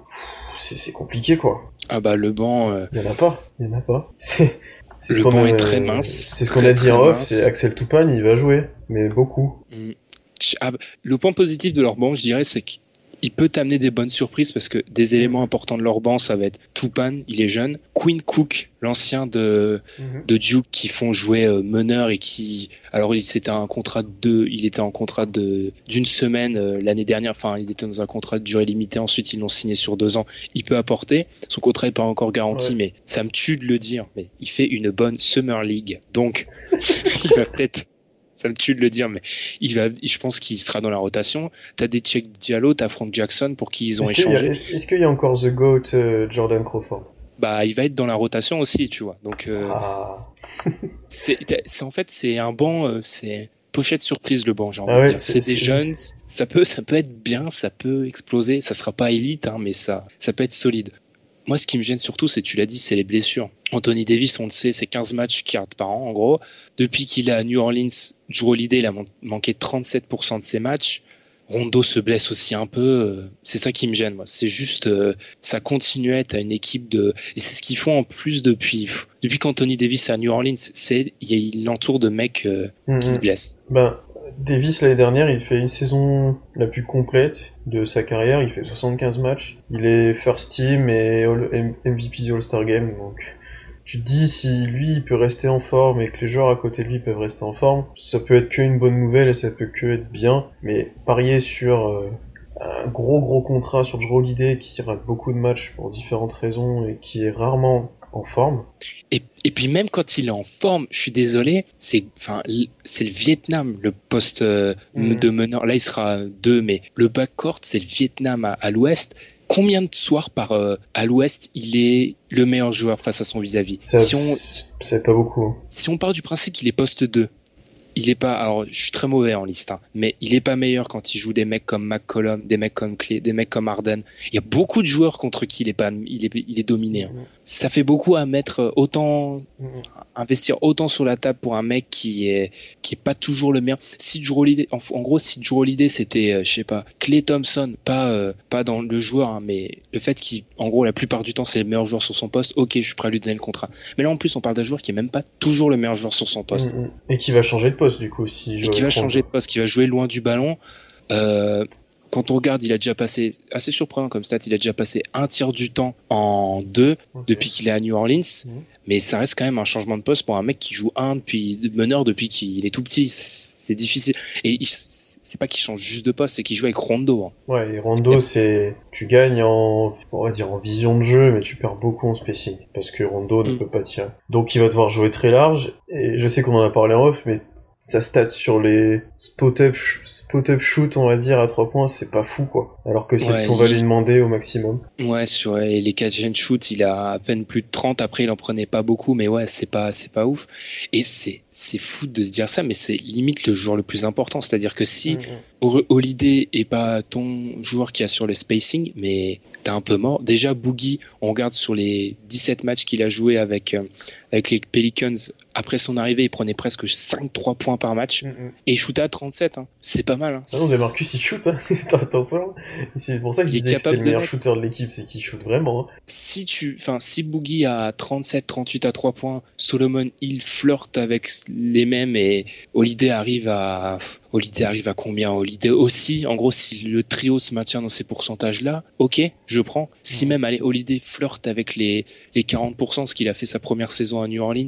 Speaker 5: c'est compliqué quoi.
Speaker 4: Ah bah le banc. Euh,
Speaker 5: il y en a pas, il y en a pas. C'est
Speaker 4: le banc est très mince.
Speaker 5: C'est ce qu'on a dit en off, c'est Axel Toupane, il va jouer, mais beaucoup. Mm.
Speaker 4: Ah, le point positif de leur banc, je dirais, c'est qu'il peut t'amener des bonnes surprises parce que des éléments importants de leur banc, ça va être Tupan, il est jeune, Queen Cook, l'ancien de, mhm. de Duke qui font jouer euh, meneur et qui, alors il c'était un contrat de deux, il était en contrat de d'une semaine euh, l'année dernière, enfin il était dans un contrat de durée limitée, ensuite ils l'ont signé sur deux ans, il peut apporter, son contrat est pas encore garanti, mais ça me tue de le dire, mais il fait une bonne Summer League, donc il va peut-être ça me tue de le dire, mais il va, je pense qu'il sera dans la rotation. T'as des Check Diallo, t'as Frank Jackson pour qui ils ont échangé.
Speaker 5: Est-ce qu'il y a encore The Goat euh, Jordan Crawford?
Speaker 4: Bah, il va être dans la rotation aussi, tu vois. Donc, euh, ah. c'est en fait c'est un banc, euh, c'est pochette surprise le banc, j'ai envie ah de dire. C'est des jeunes, ça peut, ça peut être bien, ça peut exploser. Ça sera pas élite, hein, mais ça, ça peut être solide. Moi, ce qui me gêne surtout, c'est, tu l'as dit, c'est les blessures. Anthony Davis, on le sait, c'est 15 matchs qui par an, en gros. Depuis qu'il est à New Orleans, Drew Holiday, il a manqué 37% de ses matchs. Rondo se blesse aussi un peu. Euh, c'est ça qui me gêne, moi. C'est juste, euh, ça continue à être une équipe de, et c'est ce qu'ils font en plus depuis, depuis qu'Anthony Davis est à New Orleans. C'est, il l'entoure de mecs euh, qui mhm. se blessent.
Speaker 5: Ben, Davis l'année dernière, il fait une saison la plus complète de sa carrière. Il fait 75 matchs. Il est first team et MVP du All-Star Game. Donc, tu te dis si lui il peut rester en forme et que les joueurs à côté de lui peuvent rester en forme, ça peut être qu'une bonne nouvelle et ça peut que être bien. Mais parier sur euh, un gros gros contrat sur Joe Holiday qui rate beaucoup de matchs pour différentes raisons et qui est rarement en forme.
Speaker 4: Et, et, puis même quand il est en forme, je suis désolé, c'est enfin c'est le Vietnam le poste euh, mm. de meneur. Là il sera deux, mais le backcourt c'est le Vietnam à, l'Ouest. Combien de soirs par euh, à l'Ouest il est le meilleur joueur face à son vis-à-vis?
Speaker 5: Si on c'est pas beaucoup. Hein.
Speaker 4: Si on part du principe qu'il est poste 2 il est pas, alors je suis très mauvais en liste, hein, mais il est pas meilleur quand il joue des mecs comme McCollum, des mecs comme Clay, des mecs comme Arden. Il y a beaucoup de joueurs contre qui il est pas, il est, il est dominé. Hein. Ça fait beaucoup à mettre autant, investir autant sur la table pour un mec qui est, qui est pas toujours le meilleur. Si Drew en, en, gros, si Drew Holiday c'était, euh, je sais pas, Clay Thompson, pas, euh, pas dans le joueur, hein, mais le fait qu'il, en gros, la plupart du temps c'est le meilleur joueur sur son poste, ok, je suis prêt à lui donner le contrat. Mais là en plus, on parle d'un joueur qui est même pas toujours le meilleur joueur sur son poste.
Speaker 5: Et qui va changer de poste du coup. Si
Speaker 4: et qui va changer de poste, qui va jouer loin du ballon. Euh, quand on regarde, il a déjà passé, assez surprenant comme stat, il a déjà passé un tiers du temps en deux depuis qu'il est à New Orleans.
Speaker 5: Mhm.
Speaker 4: Mais ça reste quand même un changement de poste pour un mec qui joue un depuis meneur depuis qu'il est tout petit. C'est difficile. Et c'est pas qu'il change juste de poste, c'est qu'il joue avec Rondo. hein.
Speaker 5: Ouais, et Rondo, c'est, tu gagnes en, on va dire en vision de jeu, mais tu perds beaucoup en spacing. Parce que Rondo ne
Speaker 4: Mm.
Speaker 5: peut pas tirer. Donc il va devoir jouer très large. Et je sais qu'on en a parlé en off, mais sa stat sur les spot-up, spot-up shoot, on va dire, à trois points, c'est pas fou, quoi. Alors que c'est
Speaker 4: Ouais,
Speaker 5: ce qu'on va lui demander au maximum.
Speaker 4: Ouais, sur les les catch and shoot, il a à peine plus de 30. Après, il en prenait pas beaucoup, mais ouais, c'est pas, c'est pas ouf. Et c'est, c'est fou de se dire ça, mais c'est limite le joueur le plus important. C'est-à-dire que si
Speaker 5: Mm,
Speaker 4: Ho- Holiday est pas ton joueur qui a sur le spacing, mais t'es un peu mort. Déjà, Boogie, on regarde sur les 17 matchs qu'il a joué avec, euh, avec les Pelicans. Après son arrivée, il prenait presque 5-3 points par match.
Speaker 5: mm, mm.
Speaker 4: Et il shootait à 37. Hein. C'est pas mal. Hein.
Speaker 5: Ah non, mais Marcus, il shoot, hein. Attention. C'est pour ça que je
Speaker 4: Il
Speaker 5: disais que c'était
Speaker 4: capable
Speaker 5: le
Speaker 4: de
Speaker 5: meilleur
Speaker 4: mettre.
Speaker 5: shooter de l'équipe, c'est qu'il shoot vraiment. hein.
Speaker 4: si tu, enfin, si Boogie a 37, 38 à 3 points, Solomon il flirte avec les mêmes et Holiday arrive à, Holiday arrive à combien? Holiday aussi, en gros, si le trio se maintient dans ces pourcentages-là, ok, je prends. Si même, allez, Holiday flirte avec les, les 40%, ce qu'il a fait sa première saison à New Orleans,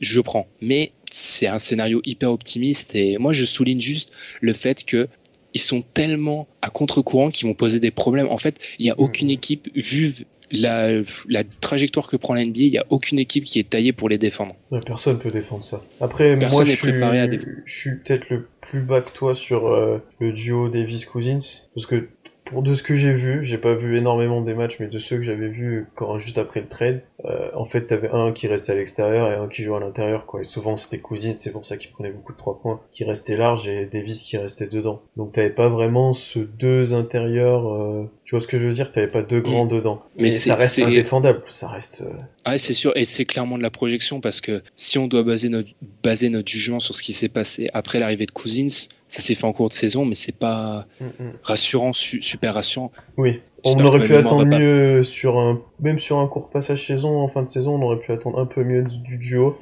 Speaker 4: je prends. Mais c'est un scénario hyper optimiste et moi, je souligne juste le fait que ils sont tellement à contre-courant qu'ils vont poser des problèmes. En fait, il n'y a aucune équipe, vu la, la trajectoire que prend la NBA, il n'y a aucune équipe qui est taillée pour les défendre.
Speaker 5: Personne peut défendre ça. Après,
Speaker 4: Personne
Speaker 5: moi, je
Speaker 4: à
Speaker 5: suis,
Speaker 4: défendre.
Speaker 5: je suis peut-être le plus bas que toi sur euh, le duo Davis-Cousins, parce que pour de ce que j'ai vu, j'ai pas vu énormément des matchs, mais de ceux que j'avais vus quand juste après le trade, euh, en fait, t'avais un qui restait à l'extérieur et un qui jouait à l'intérieur, quoi. Et souvent, c'était Cousins, c'est pour ça qu'il prenait beaucoup de trois points, qui restait large et Davis qui restait dedans. Donc, t'avais pas vraiment ce deux intérieurs. euh, tu vois ce que je veux dire? T'avais pas deux grands dedans.
Speaker 4: Mais
Speaker 5: ça reste indéfendable. Ça reste. euh,
Speaker 4: Ah, c'est sûr, et c'est clairement de la projection parce que si on doit baser notre, baser notre jugement sur ce qui s'est passé après l'arrivée de Cousins, ça s'est fait en cours de saison, mais c'est pas
Speaker 5: mm, mm.
Speaker 4: rassurant, su- super rassurant.
Speaker 5: Oui, on aurait pu attendre mieux sur un, même sur un court passage saison, en fin de saison, on aurait pu attendre un peu mieux du duo.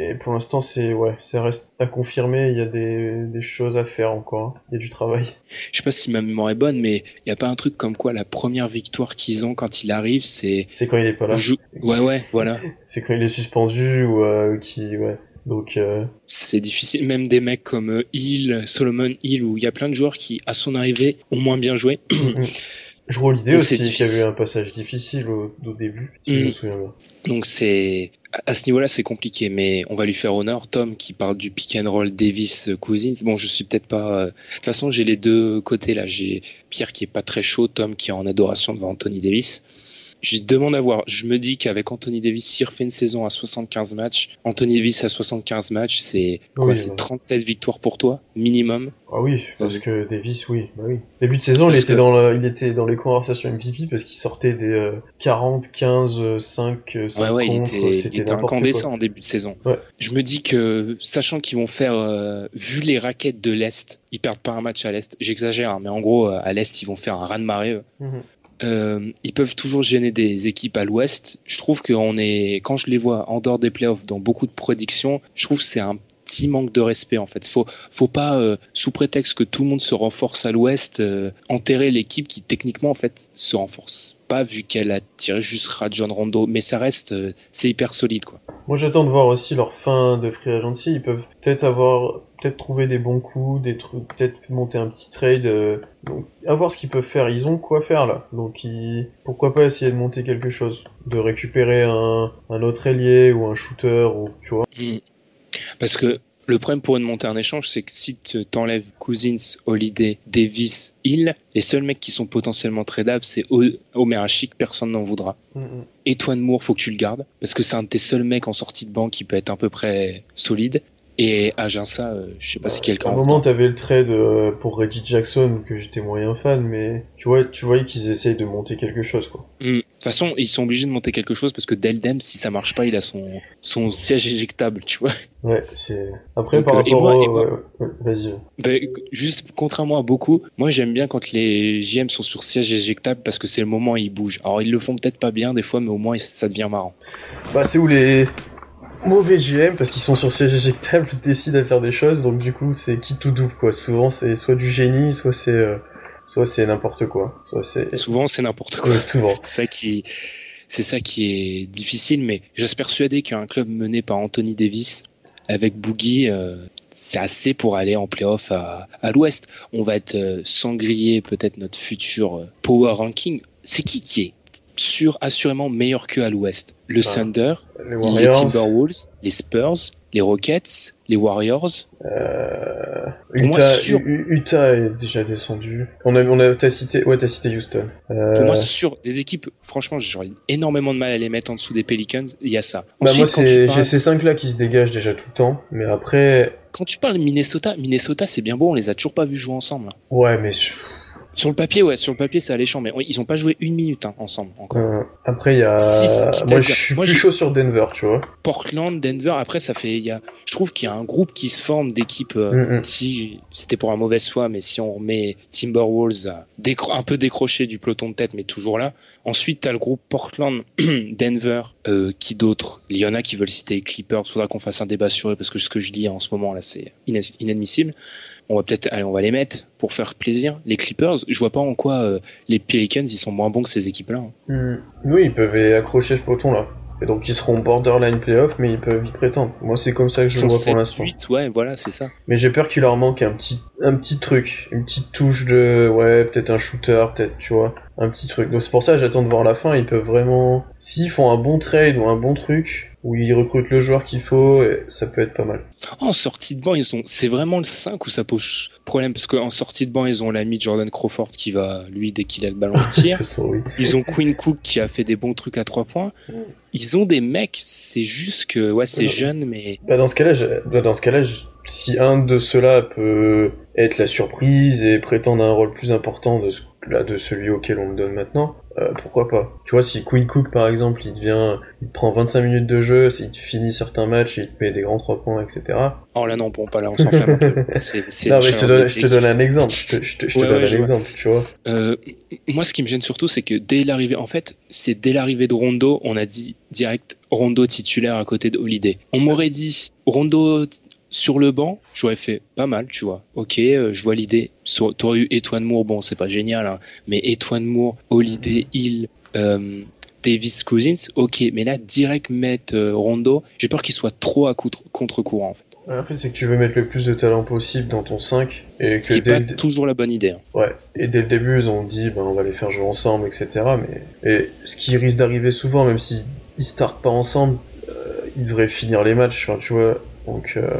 Speaker 5: Et pour l'instant, c'est, ouais, ça reste à confirmer, il y a des, des choses à faire encore, hein. il y a du travail.
Speaker 4: Je sais pas si ma mémoire est bonne, mais il n'y a pas un truc comme quoi la première victoire qu'ils ont quand il arrive, c'est.
Speaker 5: C'est quand il est pas là,
Speaker 4: Je- Ouais, ouais, voilà.
Speaker 5: c'est quand il est suspendu ou euh, qui, ouais. Donc, euh,
Speaker 4: C'est difficile. Même des mecs comme euh, Hill, Solomon Hill, où il y a plein de joueurs qui, à son arrivée, ont moins bien joué.
Speaker 5: je vois l'idée aussi qu'il y a eu un passage difficile au, au début, si je me souviens bien.
Speaker 4: Donc c'est à ce niveau-là c'est compliqué, mais on va lui faire honneur. Tom qui parle du pick and roll Davis Cousins. Bon, je suis peut-être pas. euh, De toute façon, j'ai les deux côtés là. J'ai Pierre qui est pas très chaud, Tom qui est en adoration devant Anthony Davis. Je demande à voir. Je me dis qu'avec Anthony Davis, s'il refait une saison à 75 matchs, Anthony Davis à 75 matchs, c'est quoi
Speaker 5: Oui,
Speaker 4: C'est
Speaker 5: ouais.
Speaker 4: 37 victoires pour toi minimum?
Speaker 5: Ah oui, parce que Davis, oui, bah oui. Début de saison, il était,
Speaker 4: que-
Speaker 5: dans la- il était dans les conversations MVP parce qu'il sortait des euh, 40, 15, euh, 5, euh, 5
Speaker 4: Ouais, ouais, il était, il était incandescent en début de saison.
Speaker 5: Ouais.
Speaker 4: Je me dis que, sachant qu'ils vont faire, euh, vu les raquettes de l'Est, ils perdent pas un match à l'Est. J'exagère, hein, mais en gros, euh, à l'Est, ils vont faire un raz-de-marée. eux.
Speaker 5: Mhm.
Speaker 4: Euh, ils peuvent toujours gêner des équipes à l'Ouest. Je trouve qu'on est, quand je les vois en dehors des playoffs dans beaucoup de prédictions, je trouve que c'est un petit manque de respect en fait. Faut, faut pas, euh, sous prétexte que tout le monde se renforce à l'Ouest, euh, enterrer l'équipe qui techniquement en fait se renforce pas vu qu'elle a tiré juste Rajon Rondo, mais ça reste, euh, c'est hyper solide quoi.
Speaker 5: Moi, j'attends de voir aussi leur fin de free agency. Ils peuvent peut-être avoir, peut-être trouver des bons coups, des trucs, peut-être monter un petit trade. euh, donc, à voir ce qu'ils peuvent faire. Ils ont quoi faire là. Donc, ils... pourquoi pas essayer de monter quelque chose, de récupérer un, un autre ailier ou un shooter ou tu vois.
Speaker 4: Mm. Parce que le problème pour une montée en échange, c'est que si tu t'enlèves Cousins, Holiday, Davis, Hill, les seuls mecs qui sont potentiellement tradables, c'est Omer Hachik, personne n'en voudra.
Speaker 5: Mhm.
Speaker 4: Et Toine Moore, faut que tu le gardes, parce que c'est un de tes seuls mecs en sortie de banque qui peut être à peu près solide. Et Aginsa, euh, je sais pas si quelqu'un
Speaker 5: À un
Speaker 4: en
Speaker 5: moment, t'avais le trade euh, pour Reggie Jackson que j'étais moyen fan, mais tu vois, tu voyais qu'ils essayent de monter quelque chose quoi.
Speaker 4: Mm. De toute façon, ils sont obligés de monter quelque chose parce que Deldem, si ça marche pas, il a son, son siège éjectable, tu vois.
Speaker 5: Ouais, c'est. Après,
Speaker 4: Donc,
Speaker 5: par
Speaker 4: euh,
Speaker 5: rapport
Speaker 4: moi-
Speaker 5: au. ouais, ouais, Vas-y.
Speaker 4: Ben, juste contrairement à beaucoup, moi j'aime bien quand les JM sont sur siège éjectable parce que c'est le moment où ils bougent. Alors ils le font peut-être pas bien des fois, mais au moins ça devient marrant.
Speaker 5: Bah, c'est où les. Mauvais GM parce qu'ils sont sur siège éjectable, se décident à faire des choses, donc du coup c'est qui tout double quoi. Souvent c'est soit du génie, soit c'est euh, soit c'est n'importe quoi. Soit c'est
Speaker 4: Souvent, c'est n'importe quoi.
Speaker 5: Ouais, souvent.
Speaker 4: C'est ça qui, c'est ça qui est difficile, mais je suis persuadé qu'un club mené par Anthony Davis avec Boogie, euh, c'est assez pour aller en playoff à, à l'Ouest. On va être euh, sans griller peut-être notre futur euh, power ranking. C'est qui qui est sûr, assurément meilleur que à l'Ouest Le Thunder,
Speaker 5: les
Speaker 4: Timberwolves, les Spurs, les Rockets, les Warriors.
Speaker 5: euh,
Speaker 4: moi,
Speaker 5: Utah. U- U- Utah est déjà descendu. On a, on a, t'as cité, ouais, t'as cité Houston. Euh,
Speaker 4: Pour moi, sur les équipes, franchement, j'aurais énormément de mal à les mettre en dessous des Pelicans. Il y a ça.
Speaker 5: bah, moi,
Speaker 4: Ensuite,
Speaker 5: j'ai
Speaker 4: parles,
Speaker 5: ces cinq là qui se dégagent déjà tout le temps, mais après,
Speaker 4: quand tu parles Minnesota, Minnesota, c'est bien beau, on les a toujours pas vus jouer ensemble.
Speaker 5: ouais, mais je-
Speaker 4: Sur le papier, ouais, sur le papier, c'est alléchant, mais ils ont pas joué une minute hein, ensemble encore.
Speaker 5: euh, après il y a,
Speaker 4: Si, quitte à
Speaker 5: moi, je suis
Speaker 4: moi,
Speaker 5: plus chaud sur Denver, tu vois.
Speaker 4: Portland, Denver, après, ça fait, il y a, je trouve qu'il y a un groupe qui se forme d'équipes. euh,
Speaker 5: Mm, mm.
Speaker 4: Si c'était pour un mauvaise foi, mais si on remet Timberwolves décro- un peu décroché du peloton de tête, mais toujours là. Ensuite, t'as le groupe Portland, Denver, euh, qui d'autres Il y en a qui veulent citer les Clippers. Faudra qu'on fasse un débat sur eux parce que ce que je dis en ce moment là, c'est ina- inadmissible. On va peut-être, allez, on va les mettre pour faire plaisir. Les Clippers, je vois pas en quoi euh, les Pelicans ils sont moins bons que ces équipes-là. hein.
Speaker 5: Mm. Oui, ils peuvent accrocher ce peloton là. Et donc ils seront borderline playoff, mais ils peuvent y prétendre. Moi, c'est comme ça que
Speaker 4: Ils
Speaker 5: je le vois pour
Speaker 4: 7,
Speaker 5: l'instant.
Speaker 4: 8, ouais, voilà, c'est ça.
Speaker 5: Mais j'ai peur qu'il leur manque un petit, un petit truc, une petite touche de, ouais, peut-être un shooter, peut-être, tu vois, un petit truc. Donc c'est pour ça que j'attends de voir la fin. Ils peuvent vraiment, s'ils font un bon trade ou un bon truc, où ils recrutent le joueur qu'il faut, et ça peut être pas mal.
Speaker 4: En sortie de banc, ils sont. C'est vraiment le 5 où ça pose problème? Parce qu'en sortie de banc, ils ont l'ami Jordan Crawford qui va, lui, dès qu'il a le ballon, tire.
Speaker 5: oui.
Speaker 4: Ils ont Quinn Cook qui a fait des bons trucs à 3 points. Ils ont des mecs, c'est juste que, ouais, c'est
Speaker 5: Ouais.
Speaker 4: jeune, mais
Speaker 5: Bah, dans ce cas-là, bah, dans ce cas-là, si un de ceux-là peut être la surprise et prétendre un rôle plus important de, ce, là, de celui auquel on me donne maintenant, euh, pourquoi pas Tu vois, si Quinn Cook, par exemple, il devient, il te prend 25 minutes de jeu, s'il te finit certains matchs, il te met des grands 3 points, etc.
Speaker 4: oh là non, bon, pas là, on s'enflamme un peu.
Speaker 5: Non,
Speaker 4: le
Speaker 5: mais je te, donne,
Speaker 4: de
Speaker 5: je te
Speaker 4: l'équipe.
Speaker 5: donne un exemple. Je te, je te- je te
Speaker 4: Ouais,
Speaker 5: donne
Speaker 4: ouais,
Speaker 5: un
Speaker 4: vois.
Speaker 5: exemple, tu vois.
Speaker 4: Euh, moi, ce qui me gêne surtout, c'est que dès l'arrivée, en fait, c'est dès l'arrivée de Rondo, on a dit direct Rondo titulaire à côté de Holiday. On m'aurait dit Rondo sur le banc, j'aurais fait pas mal, tu vois. Ok, euh, je vois l'idée. Sur- T'aurais eu Etwan Moore, bon, c'est pas génial, hein, mais Etwan Moore, Holiday, Hill, euh, Davis Cousins, ok, mais là, direct mettre euh, Rondo, j'ai peur qu'il soit trop à contre- contre-courant, en fait.
Speaker 5: En fait, c'est que tu veux mettre le plus de talent possible dans ton 5 et
Speaker 4: Ce
Speaker 5: que
Speaker 4: qui
Speaker 5: dès,
Speaker 4: pas
Speaker 5: le-
Speaker 4: toujours la bonne idée. hein.
Speaker 5: ouais, et dès le début, ils ont dit, ben, on va les faire jouer ensemble, etc. Mais, et ce qui risque d'arriver souvent, même s'ils ils startent pas ensemble, ils devraient finir les matchs, enfin, tu vois. Donc, euh,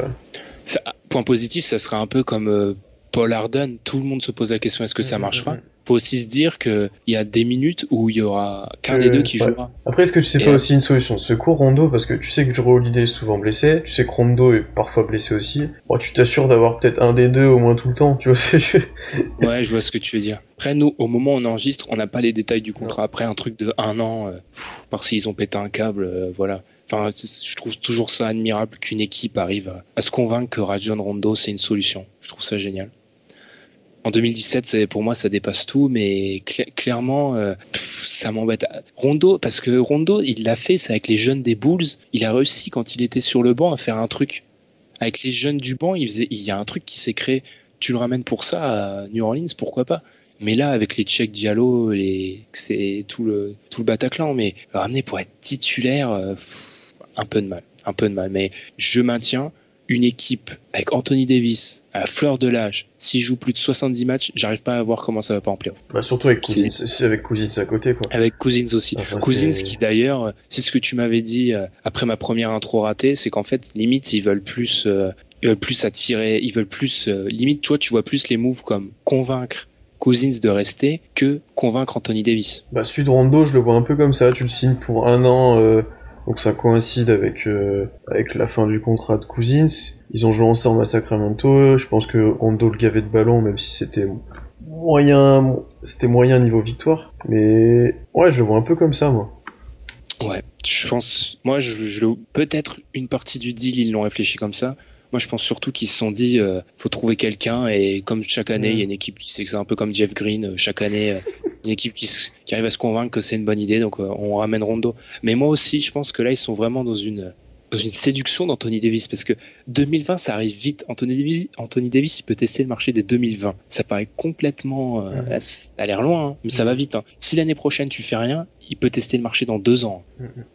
Speaker 4: Ça- point positif, ça serait un peu comme euh, Paul Harden. Tout le monde se pose la question est-ce que ça
Speaker 5: Mhm,
Speaker 4: marchera?
Speaker 5: mhm.
Speaker 4: Faut aussi se dire qu'il y a des minutes où il y aura qu'un
Speaker 5: Euh,
Speaker 4: des deux qui
Speaker 5: ouais.
Speaker 4: jouera.
Speaker 5: Après, est-ce que tu sais
Speaker 4: Et
Speaker 5: pas aussi une solution? De secours, Rondo Parce que tu sais que Drew Holiday est souvent blessé, tu sais que Rondo est parfois blessé aussi. Bon, tu t'assures d'avoir peut-être un des deux au moins tout le temps, tu vois.
Speaker 4: Ouais, je vois ce que tu veux dire. Après, nous, au moment où on enregistre, on n'a pas les détails du contrat. Après, un truc de un an, euh, pff, parce qu'ils ont pété un câble, euh, voilà. Enfin, je trouve toujours ça admirable qu'une équipe arrive à, se convaincre que Rajon Rondo, c'est une solution. Je trouve ça génial. En 2017, c'est- pour moi, ça dépasse tout, mais cla- clairement, euh, ça m'embête. Rondo, parce que Rondo, il l'a fait, c'est avec les jeunes des Bulls. Il a réussi, quand il était sur le banc, à faire un truc. Avec les jeunes du banc, il, y a un truc qui s'est créé. Tu le ramènes pour ça à New Orleans, pourquoi pas? Mais là, avec les Tchèques Diallo, c'est tout le, tout le Bataclan, mais le ramener pour être titulaire, euh, un peu de mal. Un peu de mal. Mais je maintiens une équipe avec Anthony Davis à la fleur de l'âge. S'il joue plus de 70 matchs, j'arrive pas à voir comment ça va pas en playoff.
Speaker 5: bah, surtout avec Cousins, c'est avec Cousins à côté, quoi.
Speaker 4: Avec Cousins aussi.
Speaker 5: Enfin,
Speaker 4: Cousins qui d'ailleurs, c'est ce que tu m'avais dit euh, après ma première intro ratée, c'est qu'en fait limite ils veulent plus, euh, ils veulent plus attirer, ils veulent plus, euh, limite toi tu vois plus les moves comme convaincre Cousins de rester que convaincre Anthony Davis.
Speaker 5: Bah, celui de Rondo, je le vois un peu comme ça. Tu le signes pour un an, euh, donc ça coïncide avec, euh, avec la fin du contrat de Cousins. Ils ont joué ensemble à Sacramento. Je pense que Rondo le gavait de ballon, même si c'était moyen, c'était moyen niveau victoire. Mais ouais, je le vois un peu comme ça, moi.
Speaker 4: Ouais, je pense, moi je, je peut-être une partie du deal ils l'ont réfléchi comme ça. Moi je pense surtout qu'ils se sont dit euh, faut trouver quelqu'un et comme chaque année il y a une équipe qui c'est un peu comme Jeff Green euh, chaque année euh, une équipe qui, qui arrive à se convaincre que c'est une bonne idée donc euh, on ramène Rondo. Mais moi aussi je pense que là ils sont vraiment dans une dans une séduction d'Anthony Davis parce que 2020 ça arrive vite. Anthony Davis, Anthony Davis il peut tester le marché dès 2020. Ça paraît complètement, euh, ça a l'air loin, hein, mais ça va vite. hein. Si l'année prochaine tu fais rien, il peut tester le marché dans deux ans.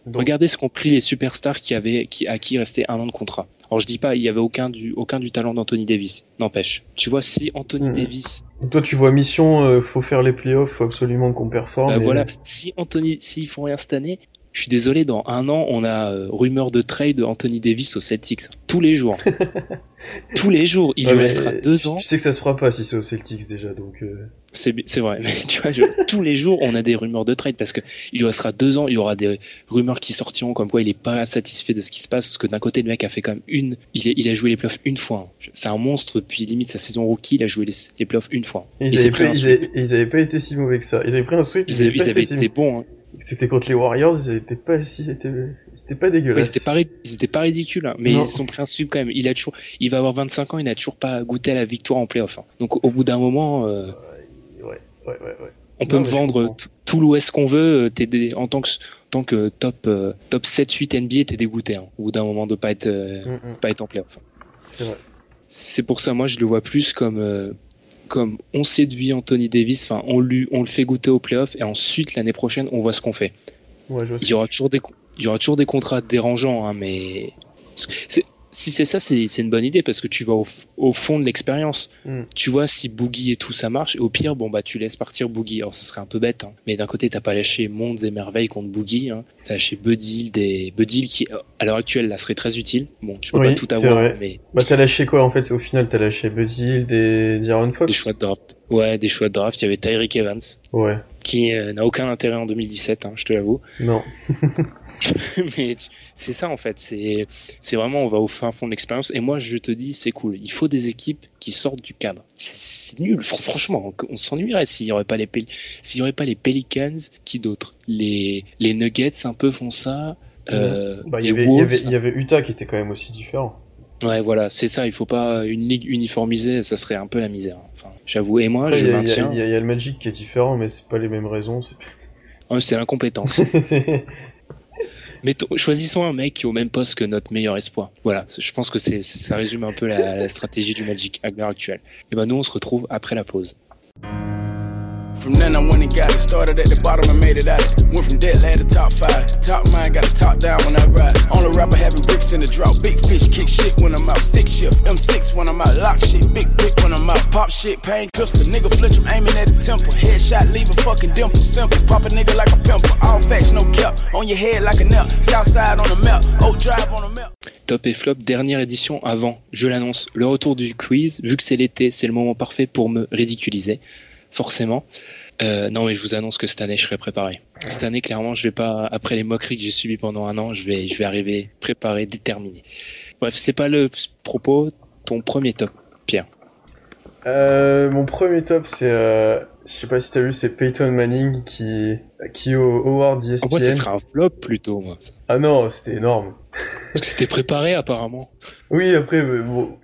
Speaker 5: Donc,
Speaker 4: Regardez ce qu'ont pris les superstars qui avaient, qui, à qui restait un an de contrat. Alors je dis pas, il y avait aucun du, aucun du talent d'Anthony Davis. N'empêche. Tu vois, si Anthony
Speaker 5: Mhm.
Speaker 4: Davis,
Speaker 5: toi, tu vois mission, euh, faut faire les playoffs, faut absolument qu'on performe.
Speaker 4: bah
Speaker 5: et-
Speaker 4: voilà, si Anthony, s'ils font rien cette année, je suis désolé, dans un an, on a euh, rumeur de trade de Anthony Davis aux Celtics. Tous les jours. Tous les jours. Il
Speaker 5: Ouais,
Speaker 4: lui restera deux ans.
Speaker 5: Je sais que ça se fera pas si c'est aux Celtics déjà, donc. euh,
Speaker 4: C'est vrai. Mais tu vois, je- tous les jours, on a des rumeurs de trade parce que il lui restera deux ans. Il y aura des rumeurs qui sortiront comme quoi il est pas satisfait de ce qui se passe. Parce que d'un côté, le mec a fait quand même une. Il, est- il a joué les playoffs une fois. hein. C'est un monstre depuis limite sa saison rookie. Il a joué les, les playoffs une fois.
Speaker 5: Ils avaient, pas,
Speaker 4: un
Speaker 5: ils,
Speaker 4: sweep.
Speaker 5: avaient, ils avaient pas été si mauvais que ça. Ils avaient pris un sweep,
Speaker 4: Ils, avaient-
Speaker 5: avaient pas
Speaker 4: ils avaient
Speaker 5: été si
Speaker 4: été bons. hein.
Speaker 5: C'était contre les Warriors, ils étaient pas si, c'était, c'était pas dégueulasse.
Speaker 4: c'était pas, étaient pas ridicules, hein, mais
Speaker 5: Non.
Speaker 4: ils sont pris un sweep quand même. Il a toujours, il va avoir 25 ans, il n'a toujours pas goûté à la victoire en playoff. hein. Donc au bout d'un moment, euh,
Speaker 5: Ouais, ouais, ouais, ouais.
Speaker 4: on peut
Speaker 5: Non,
Speaker 4: me vendre tout l'Ouest qu'on veut. euh, des- en tant que, en tant que top, euh, top 7-8 NBA, t'es dégoûté. hein, au bout d'un moment de pas être, euh,
Speaker 5: Mm, mm.
Speaker 4: pas être en playoff.
Speaker 5: C'est vrai.
Speaker 4: C'est pour ça, moi, je le vois plus comme, comme on séduit Anthony Davis. Enfin, on lui, on le fait goûter au playoff et ensuite l'année prochaine, on voit ce qu'on fait.
Speaker 5: Ouais, je vois ce
Speaker 4: Il y aura toujours des, co- il y aura toujours des contrats dérangeants, hein, mais c'est- si c'est ça, c'est une bonne idée parce que tu vas au, fond de l'expérience.
Speaker 5: Mm.
Speaker 4: Tu vois si Boogie et tout ça marche. Et au pire, bon bah tu laisses partir Boogie. Alors ce serait un peu bête, hein. mais d'un côté t'as pas lâché Mondes et Merveilles contre Boogie. Hein. T'as lâché Buddy des Buddy qui à l'heure actuelle là serait très utile. Bon, tu peux
Speaker 5: Oui,
Speaker 4: pas tout avoir,
Speaker 5: vrai.
Speaker 4: mais
Speaker 5: Bah, t'as lâché quoi en fait? Au final, t'as lâché Buddy et D'Aaron
Speaker 4: des
Speaker 5: Fox?
Speaker 4: Choix de draft. Ouais, des choix de draft. Il y avait Tyreek Evans
Speaker 5: Ouais,
Speaker 4: qui euh, n'a aucun intérêt en 2017, hein, je te l'avoue.
Speaker 5: non.
Speaker 4: mais tu- c'est ça en fait, c'est c'est vraiment on va au fin fond de l'expérience et moi je te dis c'est cool, il faut des équipes qui sortent du cadre. C'est nul, Fran- franchement, on, on s'ennuierait s'il y aurait pas les Pel- s'il y aurait pas les Pelicans, qui d'autres Les les Nuggets un peu font ça. Euh,
Speaker 5: Bah, il y avait, y Utah qui était quand même aussi différent.
Speaker 4: ouais voilà, c'est ça, il faut pas une ligue uniformisée, ça serait un peu la misère. Enfin, j'avoue et moi
Speaker 5: Après,
Speaker 4: je
Speaker 5: il y a-
Speaker 4: maintiens,
Speaker 5: Il y, a- il y a le Magic qui est différent, mais c'est pas les mêmes raisons. c'est-
Speaker 4: Ouais, c'est l'incompétence. Mettons- choisissons un mec qui est au même poste que notre meilleur espoir. Voilà, je pense que ça résume un peu la, la stratégie du Magic à l'heure actuelle. Et ben nous, on se retrouve après la pause.
Speaker 7: From then I went and got it. Started at the bottom and made it out. Went from dead land to top five. The top mind got a top down when I ride. Only rapper having bricks in the drought. Big fish kick shit when I'm out. Stick shift. M6 when I'm out. Lock shit. Big brick when I'm out. Pop shit. Pain pistol. Nigga flinch him aiming at the temple. Headshot leave a fucking dimple. Simple. Pop a nigga like a pimple. All facts, no cap. On your head like a nut. Southside on the map. Oak Drive on the map.
Speaker 4: Top et flop, dernière édition avant, je l'annonce, le retour du quiz. Vu que c'est l'été, c'est le moment parfait pour me ridiculiser, forcément. Euh, non, mais je vous annonce que cette année, je serai préparé. Cette année, clairement, je vais pas, après les moqueries que j'ai subies pendant un an, je vais, je vais arriver préparé, déterminé. Bref, c'est pas le propos. Ton premier top, Pierre.
Speaker 5: Euh, mon premier top, c'est, euh, je sais pas si t'as vu, c'est Peyton Manning qui, qui au Howard ESPN.
Speaker 4: Moi, ce sera un flop plutôt, moi.
Speaker 5: Ah non, c'était énorme.
Speaker 4: Parce que c'était préparé, apparemment.
Speaker 5: Oui, après, bon,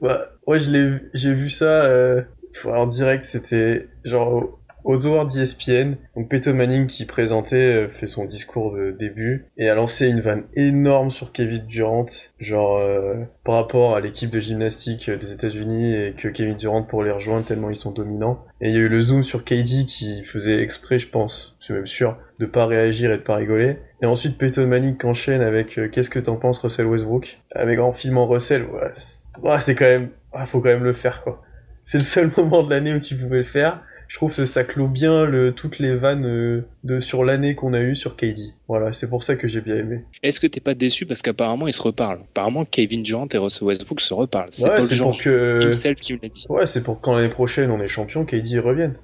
Speaker 5: bah, ouais, je l'ai, j'ai vu ça, euh, en direct, c'était genre au- aux Awards ESPN. Donc Peyton Manning qui présentait, euh, fait son discours de début et a lancé une vanne énorme sur Kevin Durant, genre euh, par rapport à l'équipe de gymnastique euh, des États-Unis et que Kevin Durant pour les rejoindre tellement ils sont dominants. Et il y a eu le zoom sur KD qui faisait exprès, je pense, je suis même sûr, de pas réagir et de pas rigoler. Et ensuite Peyton Manning enchaîne avec euh, Qu'est-ce que t'en penses Russell Westbrook? Avec en filmant Russell, ouais, c'est ouais, quand même, ah, faut quand même le faire quoi. C'est le seul moment de l'année où tu pouvais le faire. Je trouve que ça clôt bien le, toutes les vannes euh, de sur l'année qu'on a eu sur KD. Voilà, c'est pour ça que j'ai bien aimé.
Speaker 4: Est-ce que t'es pas déçu parce qu'apparemment ils se reparlent Apparemment Kevin Durant et Russell Westbrook se reparlent. C'est
Speaker 5: Ouais,
Speaker 4: Paul
Speaker 5: c'est pour
Speaker 4: George
Speaker 5: que
Speaker 4: himself qui me l'a dit.
Speaker 5: Ouais, c'est pour quand l'année prochaine on est champion, KD revienne.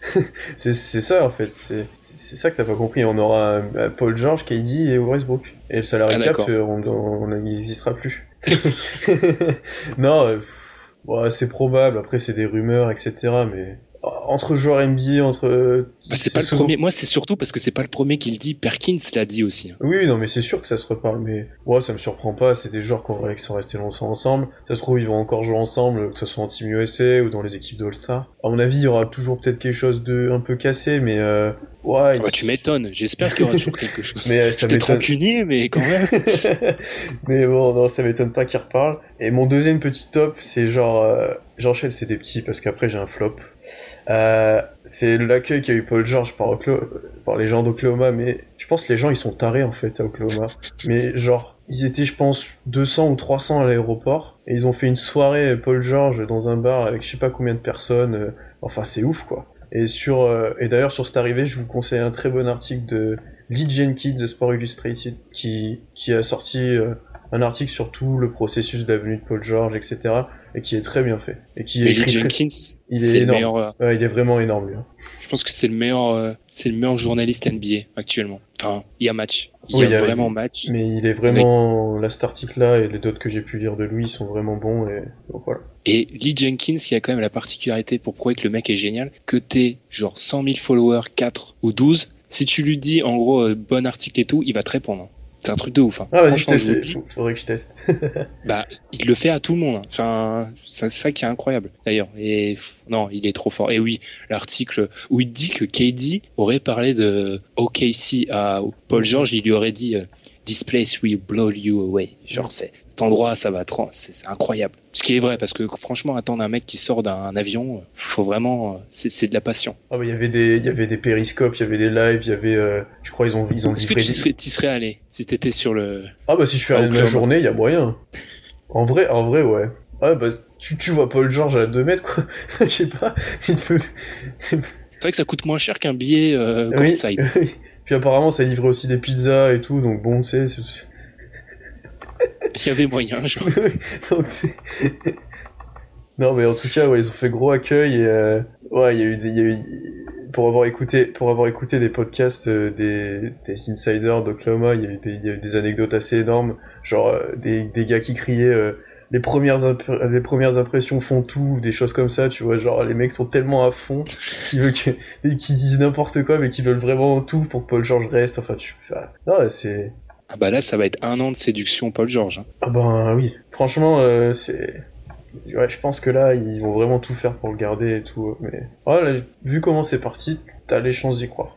Speaker 5: c'est ça en fait, c'est c'est ça que t'as pas compris. On aura euh, Paul George, KD et Westbrook. Et le salary
Speaker 4: Ah,
Speaker 5: cap, euh, on n'existera plus. non, euh, pff, ouais, c'est probable. Après, c'est des rumeurs, etc. Mais entre joueurs NBA, entre euh,
Speaker 4: Bah, c'est pas le premier. Moi, c'est surtout parce que c'est pas le premier qui le dit. Perkins l'a dit aussi.
Speaker 5: Oui, non, mais c'est sûr que ça se reparle, mais ouais, ça me surprend pas. C'est des joueurs qui, ont- qui sont restés longtemps ensemble. Ça se trouve, ils vont encore jouer ensemble, que ce soit en Team USA ou dans les équipes de All-Star. À mon avis, il y aura toujours peut-être quelque chose de un peu cassé, mais euh, Ouais,
Speaker 4: Bah, tu m'étonnes, j'espère qu'il y aura toujours quelque chose.
Speaker 5: mais euh, ça m'étonne.
Speaker 4: rancunier, mais quand même.
Speaker 5: mais bon, non, ça m'étonne pas qu'il reparle. Et mon deuxième petit top, c'est genre, euh, j'enchaîne, c'est des petits parce qu'après j'ai un flop. Euh, c'est l'accueil qu'a eu Paul George par, Oclo- par les gens d'Oklahoma, mais je pense que les gens ils sont tarés en fait à Oklahoma. Mais genre, ils étaient, je pense, 200 ou 300 à l'aéroport et ils ont fait une soirée euh, Paul George dans un bar avec je sais pas combien de personnes. euh, Enfin, c'est ouf quoi. Et sur euh, et d'ailleurs sur cette arrivée, je vous conseille un très bon article de Lee Jenkins de Sport Illustrated qui qui a sorti un article sur tout le processus de la venue de Paul George, etc. et qui est très bien fait et qui est
Speaker 4: Lee
Speaker 5: très-
Speaker 4: Jenkins,
Speaker 5: il est énorme.
Speaker 4: meilleur.
Speaker 5: Ouais, il est vraiment énorme lui. hein.
Speaker 4: Je pense que c'est le meilleur, euh, c'est le meilleur journaliste NBA actuellement. Enfin, il y a match. Il y
Speaker 5: Oui,
Speaker 4: a
Speaker 5: il y a-
Speaker 4: vraiment match.
Speaker 5: Mais il est vraiment là cet article là et les autres que j'ai pu lire de lui sont vraiment bons et donc voilà.
Speaker 4: Et Lee Jenkins, qui a quand même la particularité pour prouver que le mec est génial, que t'es genre 100 000 followers, 4 ou 12, si tu lui dis en gros euh, bon article et tout, il va te répondre. C'est un truc de ouf. Hein.
Speaker 5: Ah je
Speaker 4: vous dis,
Speaker 5: faudrait que je teste.
Speaker 4: bah, il le fait à tout le monde. hein. Enfin, c'est ça qui est incroyable d'ailleurs. Et non, il est trop fort. Et oui, l'article où il dit que KD aurait parlé de OKC à Paul George, il lui aurait dit euh, This place will blow you away. Genre, c'est cet endroit, ça va trop. C'est incroyable. Ce qui est vrai, parce que franchement, attendre un mec qui sort d'un avion, faut vraiment. C'est de la passion.
Speaker 5: Ah bah il y avait des il y avait des périscopes, il y avait des lives, il y avait euh, je crois ils ont ils ont
Speaker 4: Est-ce que tu serais, serais allé si t'étais sur le.
Speaker 5: Ah bah si je fais
Speaker 4: Ah,
Speaker 5: rien de la journée, il y a moyen. En vrai, en vrai, ouais. Ah bah tu, tu vois Paul George à 2 mètres quoi. Je sais pas.
Speaker 4: C'est vrai que ça coûte moins cher qu'un billet euh,
Speaker 5: Oui,
Speaker 4: courtside.
Speaker 5: oui. Puis apparemment ça livrait aussi des pizzas et tout, donc bon, tu sais.
Speaker 4: Il y avait moyen, genre.
Speaker 5: donc, non mais en tout cas, ouais, ils ont fait gros accueil et euh, ouais, il y a eu des, il y a eu pour avoir écouté pour avoir écouté des podcasts euh, des, des insiders d'Oklahoma, il y a eu des, il y a eu des anecdotes assez énormes, genre euh, des, des gars qui criaient euh, les premières les premières impressions font tout, des choses comme ça, tu vois, genre les mecs sont tellement à fond qu'ils veulent que et qu'ils disent n'importe quoi mais qu'ils veulent vraiment tout pour que Paul George reste, enfin tu enfin, non, c'est
Speaker 4: Ah bah là, ça va être un an de séduction Paul George. hein.
Speaker 5: ah ben oui, franchement, euh, c'est. Ouais, je pense que là, ils vont vraiment tout faire pour le garder et tout. Mais voilà, vu comment c'est parti, t'as les chances d'y croire.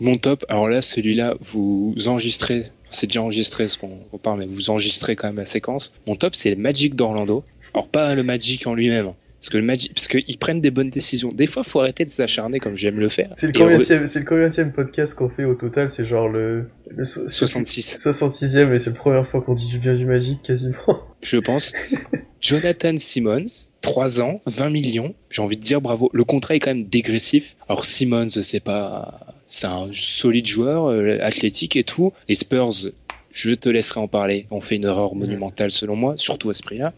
Speaker 4: Mon top, alors là, celui-là, vous enregistrez, c'est déjà enregistré ce qu'on parle, mais vous enregistrez quand même la séquence. Mon top, c'est le Magic d'Orlando. Alors pas le Magic en lui-même, hein. parce que le Magic, parce qu'ils prennent des bonnes décisions. Des fois, faut arrêter de s'acharner comme j'aime le faire.
Speaker 5: C'est le le combienième podcast qu'on fait au total, c'est genre le, le so-
Speaker 4: 66,
Speaker 5: 66e et c'est la première fois qu'on dit du bien du Magic quasiment.
Speaker 4: je pense. Jonathan Simmons, 3 ans, 20 millions. J'ai envie de dire bravo. Le contrat est quand même dégressif. Alors Simmons, c'est pas, c'est un solide joueur, euh, athlétique et tout. Les Spurs, je te laisserai en parler. On fait une erreur monumentale selon moi, surtout à ce prix-là.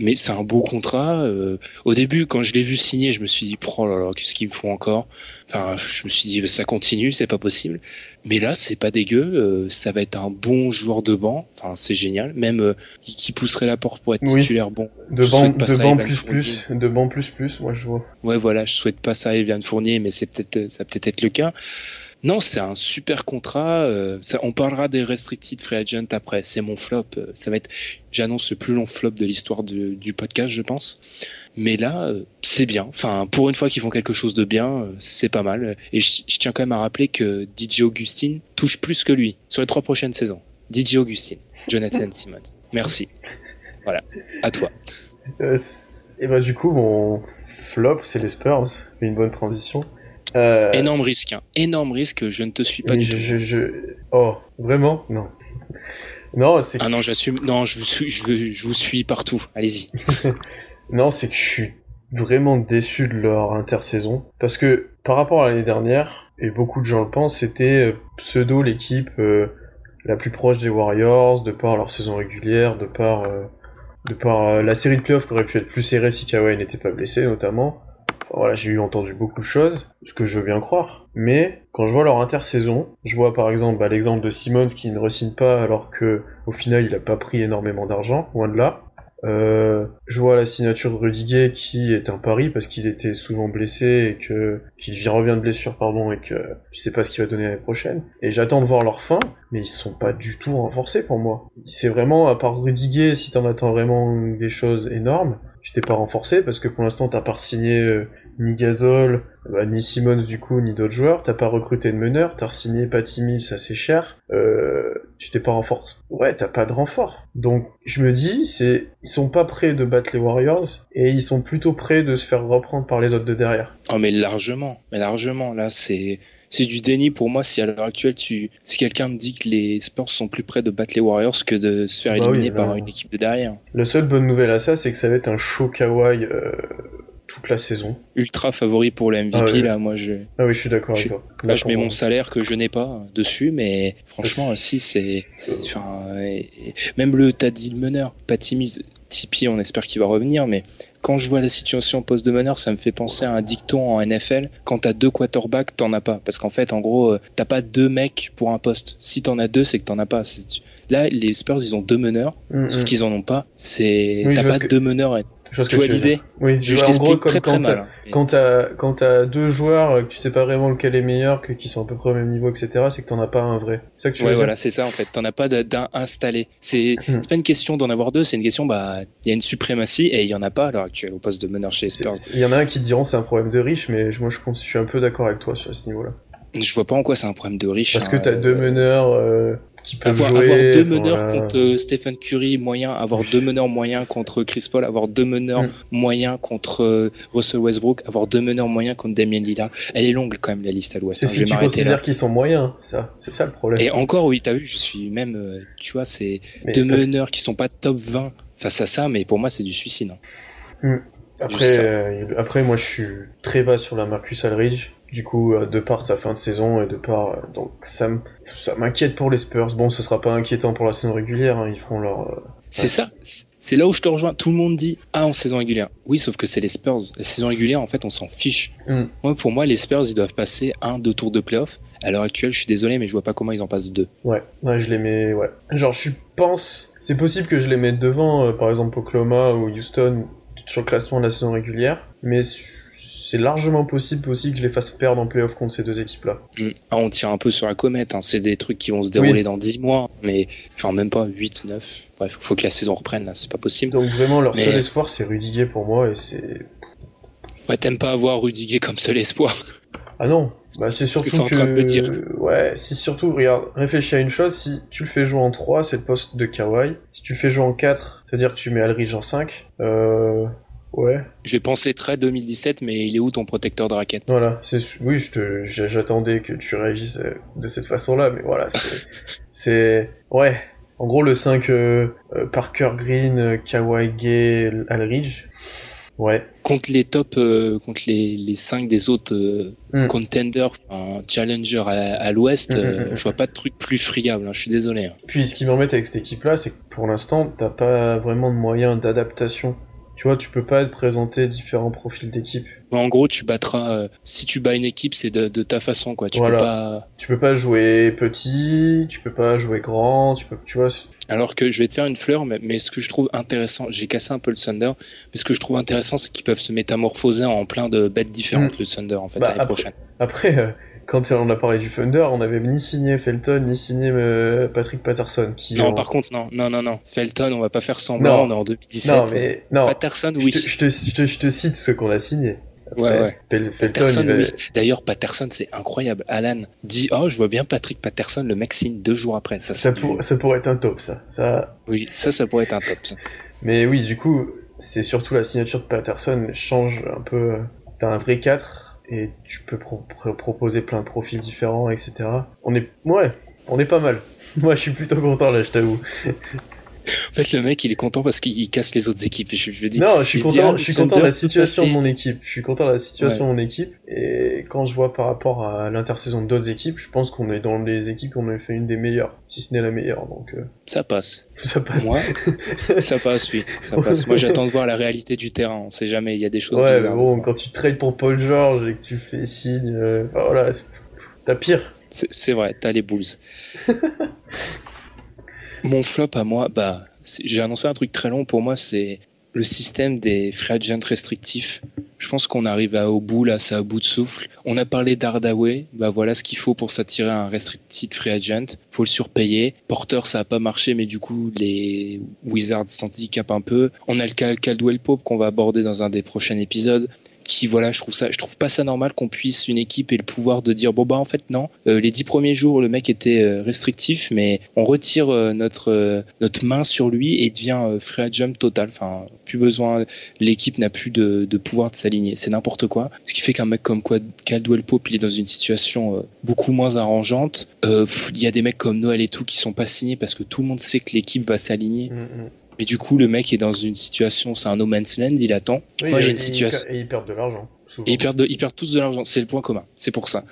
Speaker 4: Mais c'est un beau contrat. euh, au début, quand je l'ai vu signer, je me suis dit, oh là là, qu'est-ce qu'ils me font encore? Enfin, je me suis dit, ça continue, c'est pas possible. Mais là, c'est pas dégueu. euh, ça va être un bon joueur de banc. Enfin, c'est génial. Même euh, qui pousserait la porte pour être
Speaker 5: Oui.
Speaker 4: titulaire bon.
Speaker 5: De
Speaker 4: Je souhaite pas
Speaker 5: de
Speaker 4: ça
Speaker 5: plus
Speaker 4: Fournier.
Speaker 5: plus, de banc plus plus, moi je vois.
Speaker 4: Ouais, voilà, je souhaite pas ça à Evan Fournier, mais c'est peut-être, ça va peut-être être le cas. Non, c'est un super contrat. euh, ça, on parlera des restricted free agent après. C'est mon flop. euh, ça va être, j'annonce le plus long flop de l'histoire du podcast, je pense. Mais là, euh, c'est bien. Enfin, pour une fois qu'ils font quelque chose de bien, euh, c'est pas mal. Et je, je tiens quand même à rappeler que DJ Augustine touche plus que lui sur les trois prochaines saisons. DJ Augustine, Jonathan Simmons. Merci. Voilà, à toi.
Speaker 5: Euh, et bah du coup, mon flop, c'est les Spurs. Une bonne transition. Euh,
Speaker 4: Énorme risque, hein. énorme risque. Je ne te suis pas du
Speaker 5: je,
Speaker 4: tout.
Speaker 5: je, je- Oh, vraiment? Non. Non, c'est
Speaker 4: Ah non, j'assume. Non, je vous suis, je, vous suis partout. Allez-y.
Speaker 5: Non, c'est que je suis vraiment déçu de leur intersaison. Parce que par rapport à l'année dernière, et beaucoup de gens le pensent, c'était euh, pseudo l'équipe euh, la plus proche des Warriors, de par leur saison régulière, de par, euh, de par euh, la série de playoffs qui aurait pu être plus serrée si Kawhi n'était pas blessé notamment. Voilà, j'ai eu entendu beaucoup de choses, ce que je veux bien croire. Mais quand je vois leur intersaison, je vois par exemple bah, l'exemple de Simmons qui ne re-signe pas alors que au final il a pas pris énormément d'argent, loin de là. Euh, je vois la signature de Rudiger qui est un pari parce qu'il était souvent blessé et que qu'il revient de blessure pardon et que je sais pas ce qu'il va donner l'année prochaine. Et j'attends de voir leur fin, mais ils sont pas du tout renforcés pour moi. C'est vraiment à part Rudiger, si t'en attends vraiment des choses énormes, t'es pas renforcé parce que pour l'instant t'as pas signé euh, ni Gasol, bah, ni Simmons du coup, ni d'autres joueurs. T'as pas recruté de meneur, t'as signé Patty Mills assez cher. Euh, tu t'es pas renforcé. Ouais, t'as pas de renfort. Donc je me dis, c'est ils sont pas prêts de battre les Warriors et ils sont plutôt prêts de se faire reprendre par les autres de derrière.
Speaker 4: Oh mais largement, mais largement. Là c'est c'est du déni pour moi si à l'heure actuelle tu si quelqu'un me dit que les Spurs sont plus près de battre les Warriors que de se faire
Speaker 5: Bah oui,
Speaker 4: éliminer par une équipe de derrière.
Speaker 5: La seule bonne nouvelle à ça, c'est que ça va être un show kawaii euh, toute la saison.
Speaker 4: Ultra favori pour le MVP
Speaker 5: Ah
Speaker 4: là, moi je
Speaker 5: Ah oui, je suis d'accord avec toi.
Speaker 4: Là, je mets mon salaire que je n'ai pas dessus, mais franchement, si c'est, enfin, même le, t'as dit le meneur, Patty Mills, Tipeee, on espère qu'il va revenir, mais quand je vois la situation poste de meneur, ça me fait penser à un dicton en NFL. Quand t'as deux quarterbacks, t'en as pas, parce qu'en fait, en gros, euh, t'as pas deux mecs pour un poste. Si t'en as deux, c'est que t'en as pas. Là, les Spurs, ils ont deux meneurs,
Speaker 5: Mm,
Speaker 4: sauf
Speaker 5: mm.
Speaker 4: qu'ils en ont pas. C'est,
Speaker 5: Oui,
Speaker 4: t'as pas
Speaker 5: que-
Speaker 4: deux meneurs. Tu
Speaker 5: que
Speaker 4: vois l'idée.
Speaker 5: Oui,
Speaker 4: Je,
Speaker 5: je en gros, comme
Speaker 4: très très
Speaker 5: quand
Speaker 4: mal.
Speaker 5: t'as-
Speaker 4: hein.
Speaker 5: Quand t'as quand t'as deux joueurs euh, que tu sais pas vraiment lequel est meilleur, que qui sont à peu près au même niveau, etc., c'est que t'en as pas un vrai. C'est ça que tu
Speaker 4: Ouais, voilà, c'est ça en fait. T'en as pas d'un installé. C'est c'est pas une question d'en avoir deux, c'est une question, bah, il y a une suprématie et il y en a pas à l'heure actuelle au poste de meneur chez Spurs.
Speaker 5: Il y en a un qui te diront c'est un problème de riche, mais moi je, pense, je suis un peu d'accord avec toi sur ce niveau-là.
Speaker 4: Je vois pas en quoi c'est un problème de riche.
Speaker 5: Parce que
Speaker 4: hein,
Speaker 5: t'as
Speaker 4: euh,
Speaker 5: deux meneurs euh, qui peuvent
Speaker 4: Avoir,
Speaker 5: jouer.
Speaker 4: avoir deux meneurs
Speaker 5: voilà.
Speaker 4: contre euh, Stephen Curry moyen, avoir deux meneurs moyens contre Chris Paul, avoir deux meneurs
Speaker 5: Hmm.
Speaker 4: moyens contre euh, Russell Westbrook, avoir deux meneurs moyens contre Damien Lillard. Elle est longue quand même la liste à l'ouest.
Speaker 5: C'est
Speaker 4: hein, je vais
Speaker 5: tu
Speaker 4: m'arrêter là.
Speaker 5: considères qu'ils sont moyens, ça. C'est ça le problème.
Speaker 4: Et encore, oui, t'as vu, je suis même, euh, tu vois, c'est deux meneurs qui sont pas top 20 face à ça, mais pour moi c'est du suicide. hein.
Speaker 5: Après,
Speaker 4: ça.
Speaker 5: euh, après, moi, je suis très bas sur la Marcus Aldridge. Du coup, euh, de par sa fin de saison et de par, euh, donc ça m'inquiète pour les Spurs. Bon, ce sera pas inquiétant pour la saison régulière. hein, Ils feront leur. euh,
Speaker 4: C'est ça, c'est c'est là où je te rejoins. Tout le monde dit ah en saison régulière. Oui, sauf que c'est les Spurs. La saison régulière, en fait, on s'en fiche.
Speaker 5: Mm.
Speaker 4: Moi, pour moi, les Spurs, ils doivent passer un, deux tours de playoff. À l'heure actuelle, je suis désolé, mais je vois pas comment ils en passent deux.
Speaker 5: Ouais, ouais, je les mets. Ouais. Genre, je pense. C'est possible que je les mette devant, euh, par exemple Oklahoma ou Houston sur le classement de la saison régulière, mais c'est largement possible aussi que je les fasse perdre en playoff contre ces deux équipes-là.
Speaker 4: Ah, on tire un peu sur la comète. hein. C'est des trucs qui vont se dérouler
Speaker 5: Oui.
Speaker 4: dans 10 mois, mais enfin même pas 8, 9. Bref, faut que la saison reprenne. Là, c'est pas possible.
Speaker 5: Donc vraiment, leur
Speaker 4: Mais-
Speaker 5: seul espoir, c'est Rudiger pour moi, et c'est.
Speaker 4: Ouais, t'aimes pas avoir Rudiger comme seul espoir.
Speaker 5: Ah non, bah c'est surtout
Speaker 4: que c'est en train de me dire.
Speaker 5: Ouais, si surtout, regarde, réfléchis à une chose, si tu le fais jouer en 3, c'est le poste de Kawhi. Si tu le fais jouer en 4, c'est-à-dire que tu mets Alridge en 5, euh... Ouais,
Speaker 4: Je vais penser très 2017, mais il est où ton protecteur de raquette
Speaker 5: voilà. Oui, j'attendais que tu réagisses euh, de cette façon-là, mais voilà, c'est... Ouais, en gros, le 5, euh, euh, Parker Green, Gay, Alridge, ouais.
Speaker 4: contre les top, euh, contre les, les 5 des autres euh,
Speaker 5: Mm.
Speaker 4: contenders, enfin, challenger à, à l'ouest,
Speaker 5: Mm, mm, mm.
Speaker 4: je vois pas de truc plus friable. hein, je suis désolé. hein.
Speaker 5: Puis ce qui m'embête avec cette équipe-là, c'est que pour l'instant, t'as pas vraiment de moyens d'adaptation. Tu vois, tu peux pas te présenter différents profils d'équipe.
Speaker 4: En gros, tu battras. euh, si tu bats une équipe, c'est de, de ta façon, quoi. Tu
Speaker 5: Voilà.
Speaker 4: peux pas.
Speaker 5: Tu peux pas jouer petit, tu peux pas jouer grand, tu peux, tu vois.
Speaker 4: Alors que je vais te faire une fleur, mais, mais ce que je trouve intéressant, j'ai cassé un peu le Thunder, mais ce que je trouve intéressant, c'est qu'ils peuvent se métamorphoser en plein de bêtes différentes, le Thunder, en fait,
Speaker 5: Bah,
Speaker 4: l'année prochaine.
Speaker 5: Après, euh, quand on a parlé du Thunder, on avait ni signé Felton, ni signé euh, Patrick Patterson. Qui
Speaker 4: Non,
Speaker 5: ont-
Speaker 4: par contre, non, non, non, non. Felton, on va pas faire semblant,
Speaker 5: Non.
Speaker 4: on est en 2017.
Speaker 5: Non, mais non.
Speaker 4: Patterson, oui.
Speaker 5: je, te, je, te, je te cite ce qu'on a signé.
Speaker 4: Ouais, ouais. Patterson,
Speaker 5: va-
Speaker 4: oui. D'ailleurs, Patterson, c'est incroyable. Alan dit Oh, je vois bien Patrick Patterson, le mec signe deux jours après. Ça,
Speaker 5: ça, pour- pourrait être un top, ça. ça...
Speaker 4: Oui, ça, ça pourrait être un top. ça.
Speaker 5: Mais oui, du coup, c'est surtout la signature de Patterson change un peu. euh, T'as un vrai 4 et tu peux pro- pro- proposer plein de profils différents, etc. On est, ouais, on est pas mal. Moi, je suis plutôt content là, je t'avoue.
Speaker 4: En fait, le mec, il est content parce qu'il casse les autres équipes. Je, je dis,
Speaker 5: Non, je suis
Speaker 4: dit, ah,
Speaker 5: je suis
Speaker 4: le
Speaker 5: content de la situation de mon équipe. Je suis content de la situation de mon équipe. Et quand je vois par rapport à l'intersaison d'autres équipes, je pense qu'on est dans les équipes qu'on a fait une des meilleures, si ce n'est la meilleure. Donc euh,
Speaker 4: Ça passe.
Speaker 5: ça passe.
Speaker 4: Moi, ça passe, oui. Ça passe. Moi, j'attends de voir la réalité du terrain. On sait jamais. Il y a des choses
Speaker 5: Ouais, mais
Speaker 4: bizarres.
Speaker 5: bon, quand tu trades pour Paul George et que tu fais signe, euh, voilà, t'as pire.
Speaker 4: C'est c'est vrai, t'as les Bulls. Mon flop à moi, bah, j'ai annoncé un truc très long pour moi, c'est le système des free agents restrictifs. Je pense qu'on arrive à, au bout là, c'est à bout de souffle. On a parlé d'Ardaway, bah voilà ce qu'il faut pour s'attirer un restricted free agent. Faut le surpayer. Porter ça a pas marché, mais du coup les Wizards s'handicapent un peu. On a le cas Caldwell Pope qu'on va aborder dans un des prochains épisodes qui voilà je trouve je trouve pas ça normal qu'on puisse une équipe ait le pouvoir de dire bon bah en fait non. Euh, les dix premiers jours le mec était euh, restrictif mais on retire euh, notre notre main sur lui et il devient free agent total. Enfin plus besoin l'équipe n'a plus de, de pouvoir de s'aligner. C'est n'importe quoi. Ce qui fait qu'un mec comme quoi Caldwell Pope il est dans une situation beaucoup moins arrangeante. Il y a des mecs comme Noël et tout qui sont pas signés parce que tout le monde sait que l'équipe va s'aligner. Mm, mm. Mais du coup, le mec est dans une situation, c'est un no man's land, il attend.
Speaker 5: Moi, j'ai une situation. Et ils perdent de l'argent.
Speaker 4: Et ils perdent, ils perdent tous de l'argent. C'est le point commun. C'est pour ça.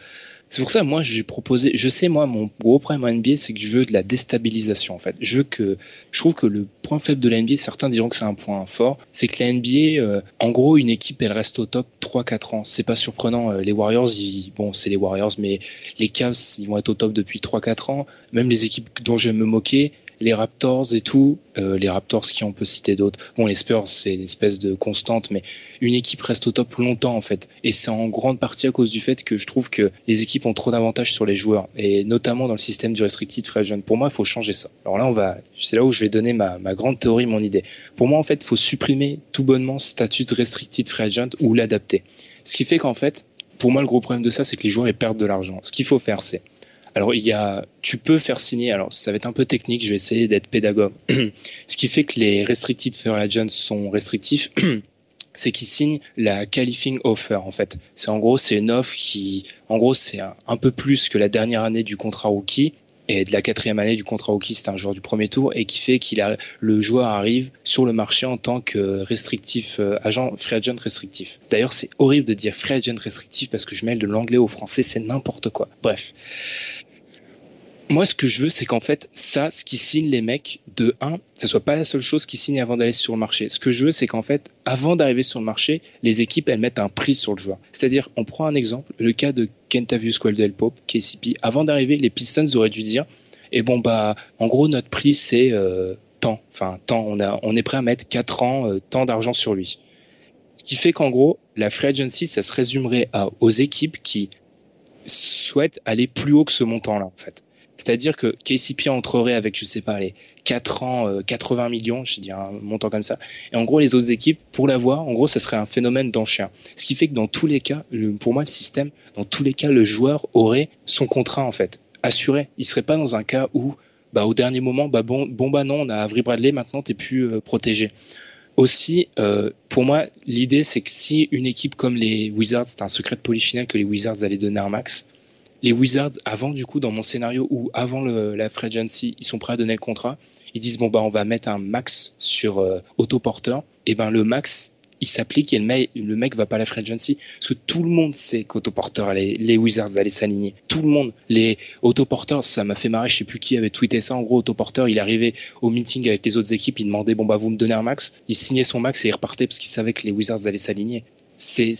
Speaker 4: C'est pour ça, moi, j'ai proposé. Je sais, moi, mon gros problème en NBA, c'est que je veux de la déstabilisation, en fait. Je veux que. Je trouve que le point faible de la NBA, certains diront que c'est un point fort, c'est que la NBA, euh, en gros, une équipe, elle reste au top 3-4 ans. C'est pas surprenant. Euh, les Warriors, ils, bon, c'est les Warriors, mais les Cavs, ils vont être au top depuis 3-4 ans. Même les équipes dont j'aime me moquer, les Raptors et tout, euh, les Raptors qui on peut citer d'autres. Bon, les Spurs c'est une espèce de constante, mais une équipe reste au top longtemps en fait. Et c'est en grande partie à cause du fait que je trouve que les équipes ont trop d'avantages sur les joueurs, et notamment dans le système du restricted free agent. Pour moi, il faut changer ça. Alors là, on va, c'est là où je vais donner ma, ma grande théorie, mon idée. Pour moi, en fait, il faut supprimer tout bonnement ce statut de restricted free agent ou l'adapter. Ce qui fait qu'en fait, pour moi, le gros problème de ça, c'est que les joueurs ils perdent de l'argent. Ce qu'il faut faire, c'est alors il y a, tu peux faire signer. Alors ça va être un peu technique. Je vais essayer d'être pédagogue. Ce qui fait que les restricted free agents sont restrictifs. c'est qu'ils signent la qualifying offer en fait. C'est en gros c'est une offre qui, en gros c'est un, peu plus que la dernière année du contrat rookie et de la quatrième année du contrat rookie, c'est un joueur du premier tour et qui fait qu'il a le joueur arrive sur le marché en tant que restrictif euh, agent free agent restrictif. D'ailleurs, c'est horrible de dire free agent restrictif parce que je mêle de l'anglais au français, c'est n'importe quoi. Bref. Moi, ce que je veux, c'est qu'en fait, ça, ce qui signe les mecs, de 1, ce soit pas la seule chose qui signe avant d'aller sur le marché. Ce que je veux, c'est qu'en fait, avant d'arriver sur le marché, les équipes, elles mettent un prix sur le joueur. C'est-à-dire, on prend un exemple, le cas de Kentavious Caldwell Pope, KCP. Avant d'arriver, les Pistons auraient dû dire, et eh bon, bah, en gros, notre prix, c'est euh, tant. Enfin, tant. On, a, on est prêt à mettre 4 ans, euh, tant d'argent sur lui. Ce qui fait qu'en gros, la free agency, ça se résumerait à, aux équipes qui souhaitent aller plus haut que ce montant-là, en fait. C'est-à-dire que KCP entrerait avec, je sais pas, les 4 ans, 80 euh, millions, je dis un montant comme ça. Et en gros, les autres équipes, pour l'avoir, en gros, ça serait un phénomène d'enchère. Ce qui fait que dans tous les cas, pour moi, le système, dans tous les cas, le joueur aurait son contrat, en fait, assuré. Il serait pas dans un cas où, bah, au dernier moment, bah, bon, bon, bah non, on a Avery Bradley, maintenant, t'es plus euh, protégé. Aussi, euh, pour moi, l'idée, c'est que si une équipe comme les Wizards, c'est un secret de que les Wizards allaient donner un max, les Wizards, avant du coup, dans mon scénario ou avant la free agency, ils sont prêts à donner le contrat. Ils disent bon bah on va mettre un max sur euh, autoporteur. Et ben le max, il s'applique et le mec, le va pas à la free agency parce que tout le monde sait qu'autoporteur les, les Wizards allaient s'aligner. Tout le monde, les autoporteurs, ça m'a fait marrer. Je sais plus qui avait tweeté ça. En gros, autoporteur, il arrivait au meeting avec les autres équipes, il demandait bon bah vous me donnez un max. Il signait son max et il repartait parce qu'il savait que les Wizards allaient s'aligner c'est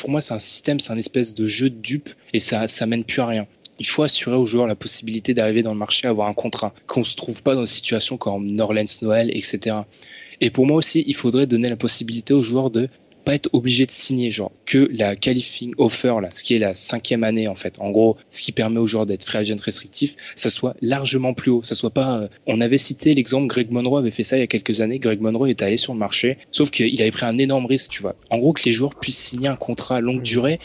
Speaker 4: pour moi c'est un système c'est un espèce de jeu de dupe et ça ça mène plus à rien. Il faut assurer aux joueurs la possibilité d'arriver dans le marché avoir un contrat qu'on se trouve pas dans une situation comme Norlands Noël etc et pour moi aussi il faudrait donner la possibilité aux joueurs de pas être obligé de signer, genre que la qualifying offer, ce qui est la cinquième année en fait, en gros, ce qui permet aux joueurs d'être free agent restrictif, ça soit largement plus haut, ça soit pas. Euh, on avait cité l'exemple, Greg Monroe avait fait ça il y a quelques années. Greg Monroe est allé sur le marché, sauf qu'il avait pris un énorme risque, tu vois. En gros, que les joueurs puissent signer un contrat à longue durée.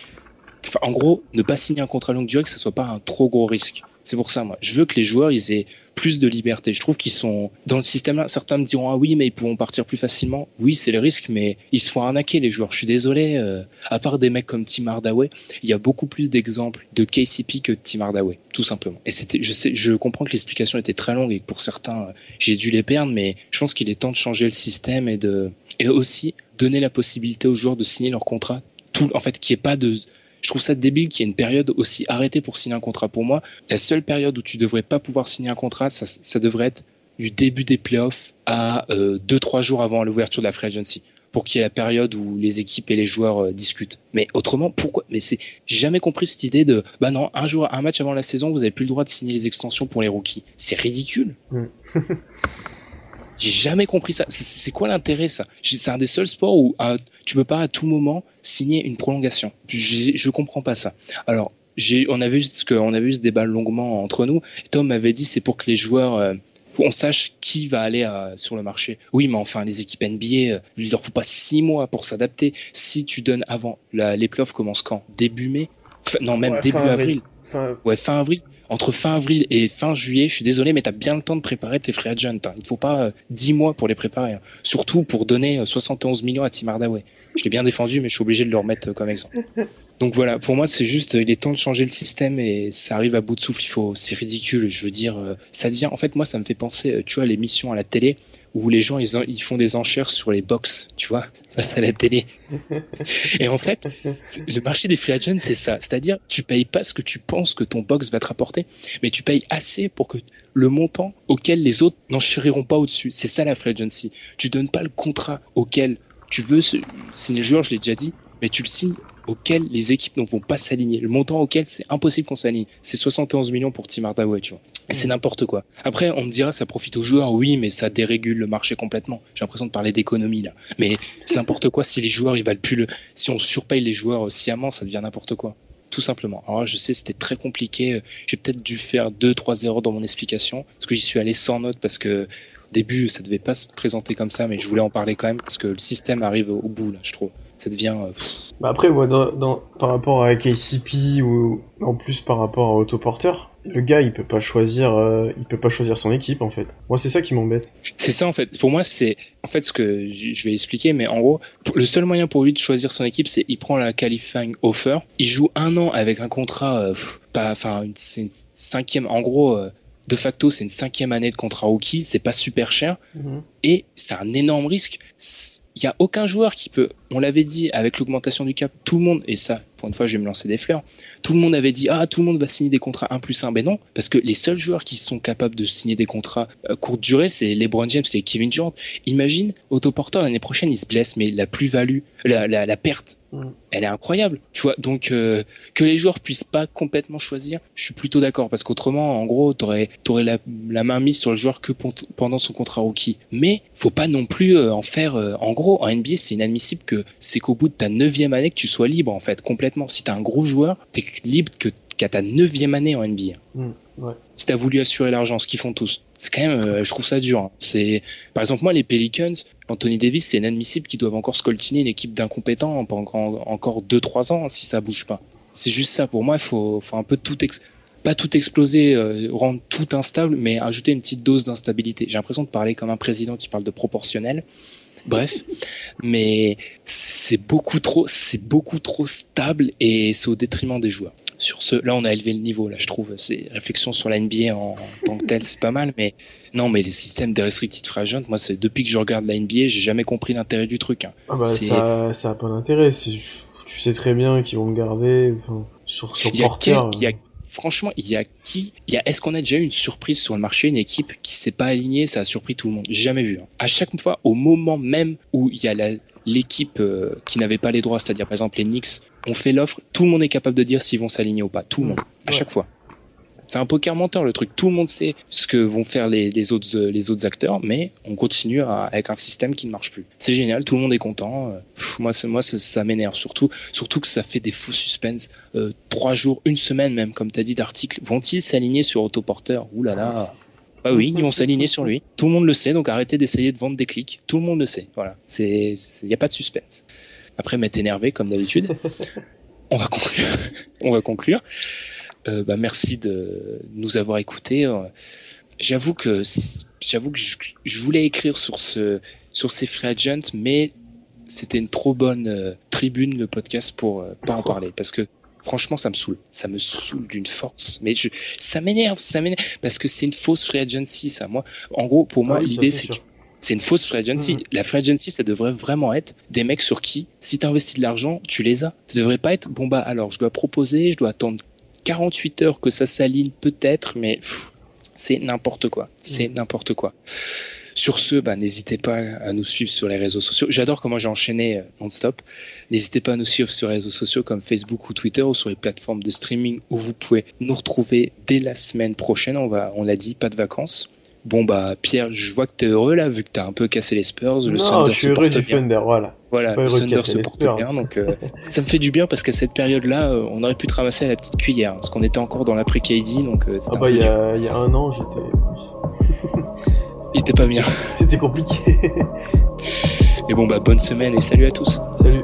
Speaker 4: En gros, ne pas signer un contrat à longue durée, que ça soit pas un trop gros risque. C'est pour ça, moi. Je veux que les joueurs, ils aient plus de liberté. Je trouve qu'ils sont dans le système là. Certains me diront ah oui, mais ils pourront partir plus facilement. Oui, c'est le risque, mais ils se font arnaquer les joueurs. Je suis désolé. Euh, à part des mecs comme Tim Hardaway, il y a beaucoup plus d'exemples de KCP que de Tim Hardaway, tout simplement. Et c'était, je sais, je comprends que l'explication était très longue et que pour certains, j'ai dû les perdre, mais je pense qu'il est temps de changer le système et de et aussi donner la possibilité aux joueurs de signer leur contrat. Tout, en fait, qu'il n'y ait pas de je trouve ça débile qu'il y ait une période aussi arrêtée pour signer un contrat. Pour moi, la seule période où tu devrais pas pouvoir signer un contrat, ça, devrait être du début des playoffs à 2-3 euh, jours avant l'ouverture de la free agency pour qu'il y ait la période où les équipes et les joueurs euh, discutent. Mais autrement, pourquoi? Mais c'est, j'ai jamais compris cette idée de, bah non, un jour, un match avant la saison, vous avez plus le droit de signer les extensions pour les rookies. C'est ridicule. J'ai jamais compris ça. C'est quoi l'intérêt ça? C'est un des seuls sports où tu peux pas à tout moment signer une prolongation. Je, comprends pas ça. Alors, on avait vu ce on avait vu ce débat longuement entre nous. Tom m'avait dit c'est pour que les joueurs euh, on sache qui va aller sur le marché. Oui, mais enfin, les équipes NBA, euh, il leur faut pas six mois pour s'adapter. Si tu donnes avant, la, les playoffs commencent quand? Début mai? Non, même début avril. Ouais, fin avril entre fin avril et fin juillet, je suis désolé, mais tu as bien le temps de préparer tes free agents. Hein. Il ne faut pas 10 euh, mois pour les préparer. Hein. Surtout pour donner 71 euh, millions à Tim Hardaway. Je l'ai bien défendu, mais je suis obligé de le remettre euh, comme exemple. Donc voilà, pour moi, c'est juste, il est temps de changer le système et ça arrive à bout de souffle. Il faut, c'est ridicule. Je veux dire, ça devient, en fait, moi, ça me fait penser, tu vois, l'émission à la télé où les gens, ils, ils font des enchères sur les box, tu vois, face à la télé. et en fait, le marché des free agents, c'est ça. C'est-à-dire, tu payes pas ce que tu penses que ton box va te rapporter, mais tu payes assez pour que le montant auquel les autres n'enchériront pas au-dessus. C'est ça la free agency. Tu donnes pas le contrat auquel tu veux signer le joueur, je l'ai déjà dit, mais tu le signes auquel les équipes ne vont pas s'aligner. Le montant auquel c'est impossible qu'on s'aligne. C'est 71 millions pour Tim Hardaway, tu vois. C'est n'importe quoi. Après, on me dira, ça profite aux joueurs, oui, mais ça dérégule le marché complètement. J'ai l'impression de parler d'économie, là. Mais c'est n'importe quoi si les joueurs, ils valent plus le, si on surpaye les joueurs sciemment, ça devient n'importe quoi. Tout simplement. Alors, je sais, c'était très compliqué. J'ai peut-être dû faire deux, trois erreurs dans mon explication, parce que j'y suis allé sans note, parce que début, ça devait pas se présenter comme ça, mais je voulais en parler quand même, parce que le système arrive au bout, là, je trouve ça devient. Euh,
Speaker 5: bah après, ouais, dans, par rapport à KCP ou en plus par rapport à Autoporteur, le gars il peut pas choisir, euh, il peut pas choisir son équipe en fait. Moi c'est ça qui m'embête.
Speaker 4: C'est ça en fait. Pour moi c'est en fait ce que je vais expliquer, mais en gros le seul moyen pour lui de choisir son équipe c'est il prend la qualifying offer, il joue un an avec un contrat, euh, pas, enfin c'est une cinquième, en gros. De facto, c'est une cinquième année de contrat rookie, c'est pas super cher, mhm. et c'est un énorme risque il y a aucun joueur qui peut, on l'avait dit avec l'augmentation du cap, tout le monde, et ça, une fois, je vais me lancer des fleurs, tout le monde avait dit, ah, tout le monde va signer des contrats 1 plus 1. Ben non, parce que les seuls joueurs qui sont capables de signer des contrats euh, courte durée, c'est LeBron James et Kevin Durant. Imagine, Autoporteur l'année prochaine, il se blesse, mais la plus-value, la, la, la, perte, mm. elle est incroyable. Tu vois, donc euh, que les joueurs puissent pas complètement choisir, je suis plutôt d'accord, parce qu'autrement, en gros, t'aurais aurais la, la main mise sur le joueur que pendant son contrat rookie. Mais faut pas non plus euh, en faire, en gros, en NBA, c'est inadmissible que c'est qu'au bout de ta neuvième année que tu sois libre, en fait, complètement. Si t'es un gros joueur, t'es libre que qu'à ta neuvième année en NBA. Mmh, ouais. Si t'as voulu assurer l'argent, ce qu'ils font tous. C'est quand même, euh, je trouve ça dur. Hein. C'est, par exemple, moi, les Pelicans, Anthony Davis, c'est inadmissible qu'ils doivent encore scoltiner une équipe d'incompétents encore, encore 2-3 ans hein, si ça bouge pas. C'est juste ça. Pour moi, il faut, faut un peu tout pas tout exploser, euh, rendre tout instable, mais ajouter une petite dose d'instabilité. J'ai l'impression de parler comme un président qui parle de proportionnel. Bref, mais c'est beaucoup trop, c'est beaucoup trop stable et c'est au détriment des joueurs. Sur ce, là, on a élevé le niveau. Là, je trouve ces réflexions sur la NBA en, tant que telle, c'est pas mal. Mais non, mais les systèmes des restricted free moi, c'est depuis que je regarde la NBA, j'ai jamais compris l'intérêt du truc. Hein.
Speaker 5: Ah bah, ça, ça a pas d'intérêt. Tu sais très bien qu'ils vont me garder. sur, sur
Speaker 4: franchement, il y a qui Il y a est-ce qu'on a déjà eu une surprise sur le marché, une équipe qui s'est pas alignée, ça a surpris tout le monde? Jamais vu. Hein. À chaque fois, au moment même où il y a l'équipe euh, qui n'avait pas les droits, c'est-à-dire par exemple les Knicks, on fait l'offre, tout le monde est capable de dire s'ils vont s'aligner ou pas. Tout le monde, à chaque fois. C'est un poker menteur le truc. Tout le monde sait ce que vont faire les, autres, euh, les autres acteurs, mais on continue avec un système qui ne marche plus. C'est génial, tout le monde est content. Euh, moi, moi ça, m'énerve surtout, surtout que ça fait des faux suspens. Euh, trois jours, une semaine même, comme tu as dit, d'articles. Vont-ils s'aligner sur Autoporteur Ouh là là. Bah oui, ils vont s'aligner sur lui. Tout le monde le sait, donc arrêtez d'essayer de vendre des clics. Tout le monde le sait. Voilà. C'est, il n'y a pas de suspense. Après, m'être énervé comme d'habitude. On va conclure. On va conclure. Euh, bah, merci de nous avoir écoutés. Euh, j'avoue que j'avoue que je, voulais écrire sur ce sur ces free agents, mais c'était une trop bonne euh, tribune le podcast pour pas en parler parce que franchement ça me saoule ça me saoule d'une force mais je ça m'énerve ça m'énerve parce que c'est une fausse free agency ça moi en gros pour moi l'idée c'est que c'est une fausse free agency. Mmh. La free agency, ça devrait vraiment être des mecs sur qui, si tu investis de l'argent, tu les as. Ça devrait pas être, bon bah alors, je dois proposer, je dois attendre 48 heures que ça s'aligne peut-être, mais c'est n'importe quoi. C'est mm. n'importe quoi. Sur ce, bah, n'hésitez pas à nous suivre sur les réseaux sociaux. J'adore comment j'ai enchaîné euh, non-stop. N'hésitez pas à nous suivre sur les réseaux sociaux comme Facebook ou Twitter ou sur les plateformes de streaming où vous pouvez nous retrouver dès la semaine prochaine. On va, on l'a dit, pas de vacances. Bon bah Pierre, je vois que t'es heureux là, vu que t'as un peu cassé les Spurs. Le
Speaker 5: non,
Speaker 4: Thunder
Speaker 5: je suis
Speaker 4: se
Speaker 5: heureux
Speaker 4: porte
Speaker 5: du
Speaker 4: bien.
Speaker 5: Thunder, voilà.
Speaker 4: Voilà, le Thunder se porte
Speaker 5: Spurs.
Speaker 4: bien, donc euh, ça me fait du bien parce qu'à cette période-là, euh, on aurait pu te ramasser à la petite cuillère, parce qu'on était encore dans l'après KD, donc euh,
Speaker 5: Ah bah y a, il y a un an, j'étais...
Speaker 4: Il était pas bien.
Speaker 5: C'était compliqué.
Speaker 4: Et bon bah bonne semaine et salut à tous.
Speaker 5: Salut.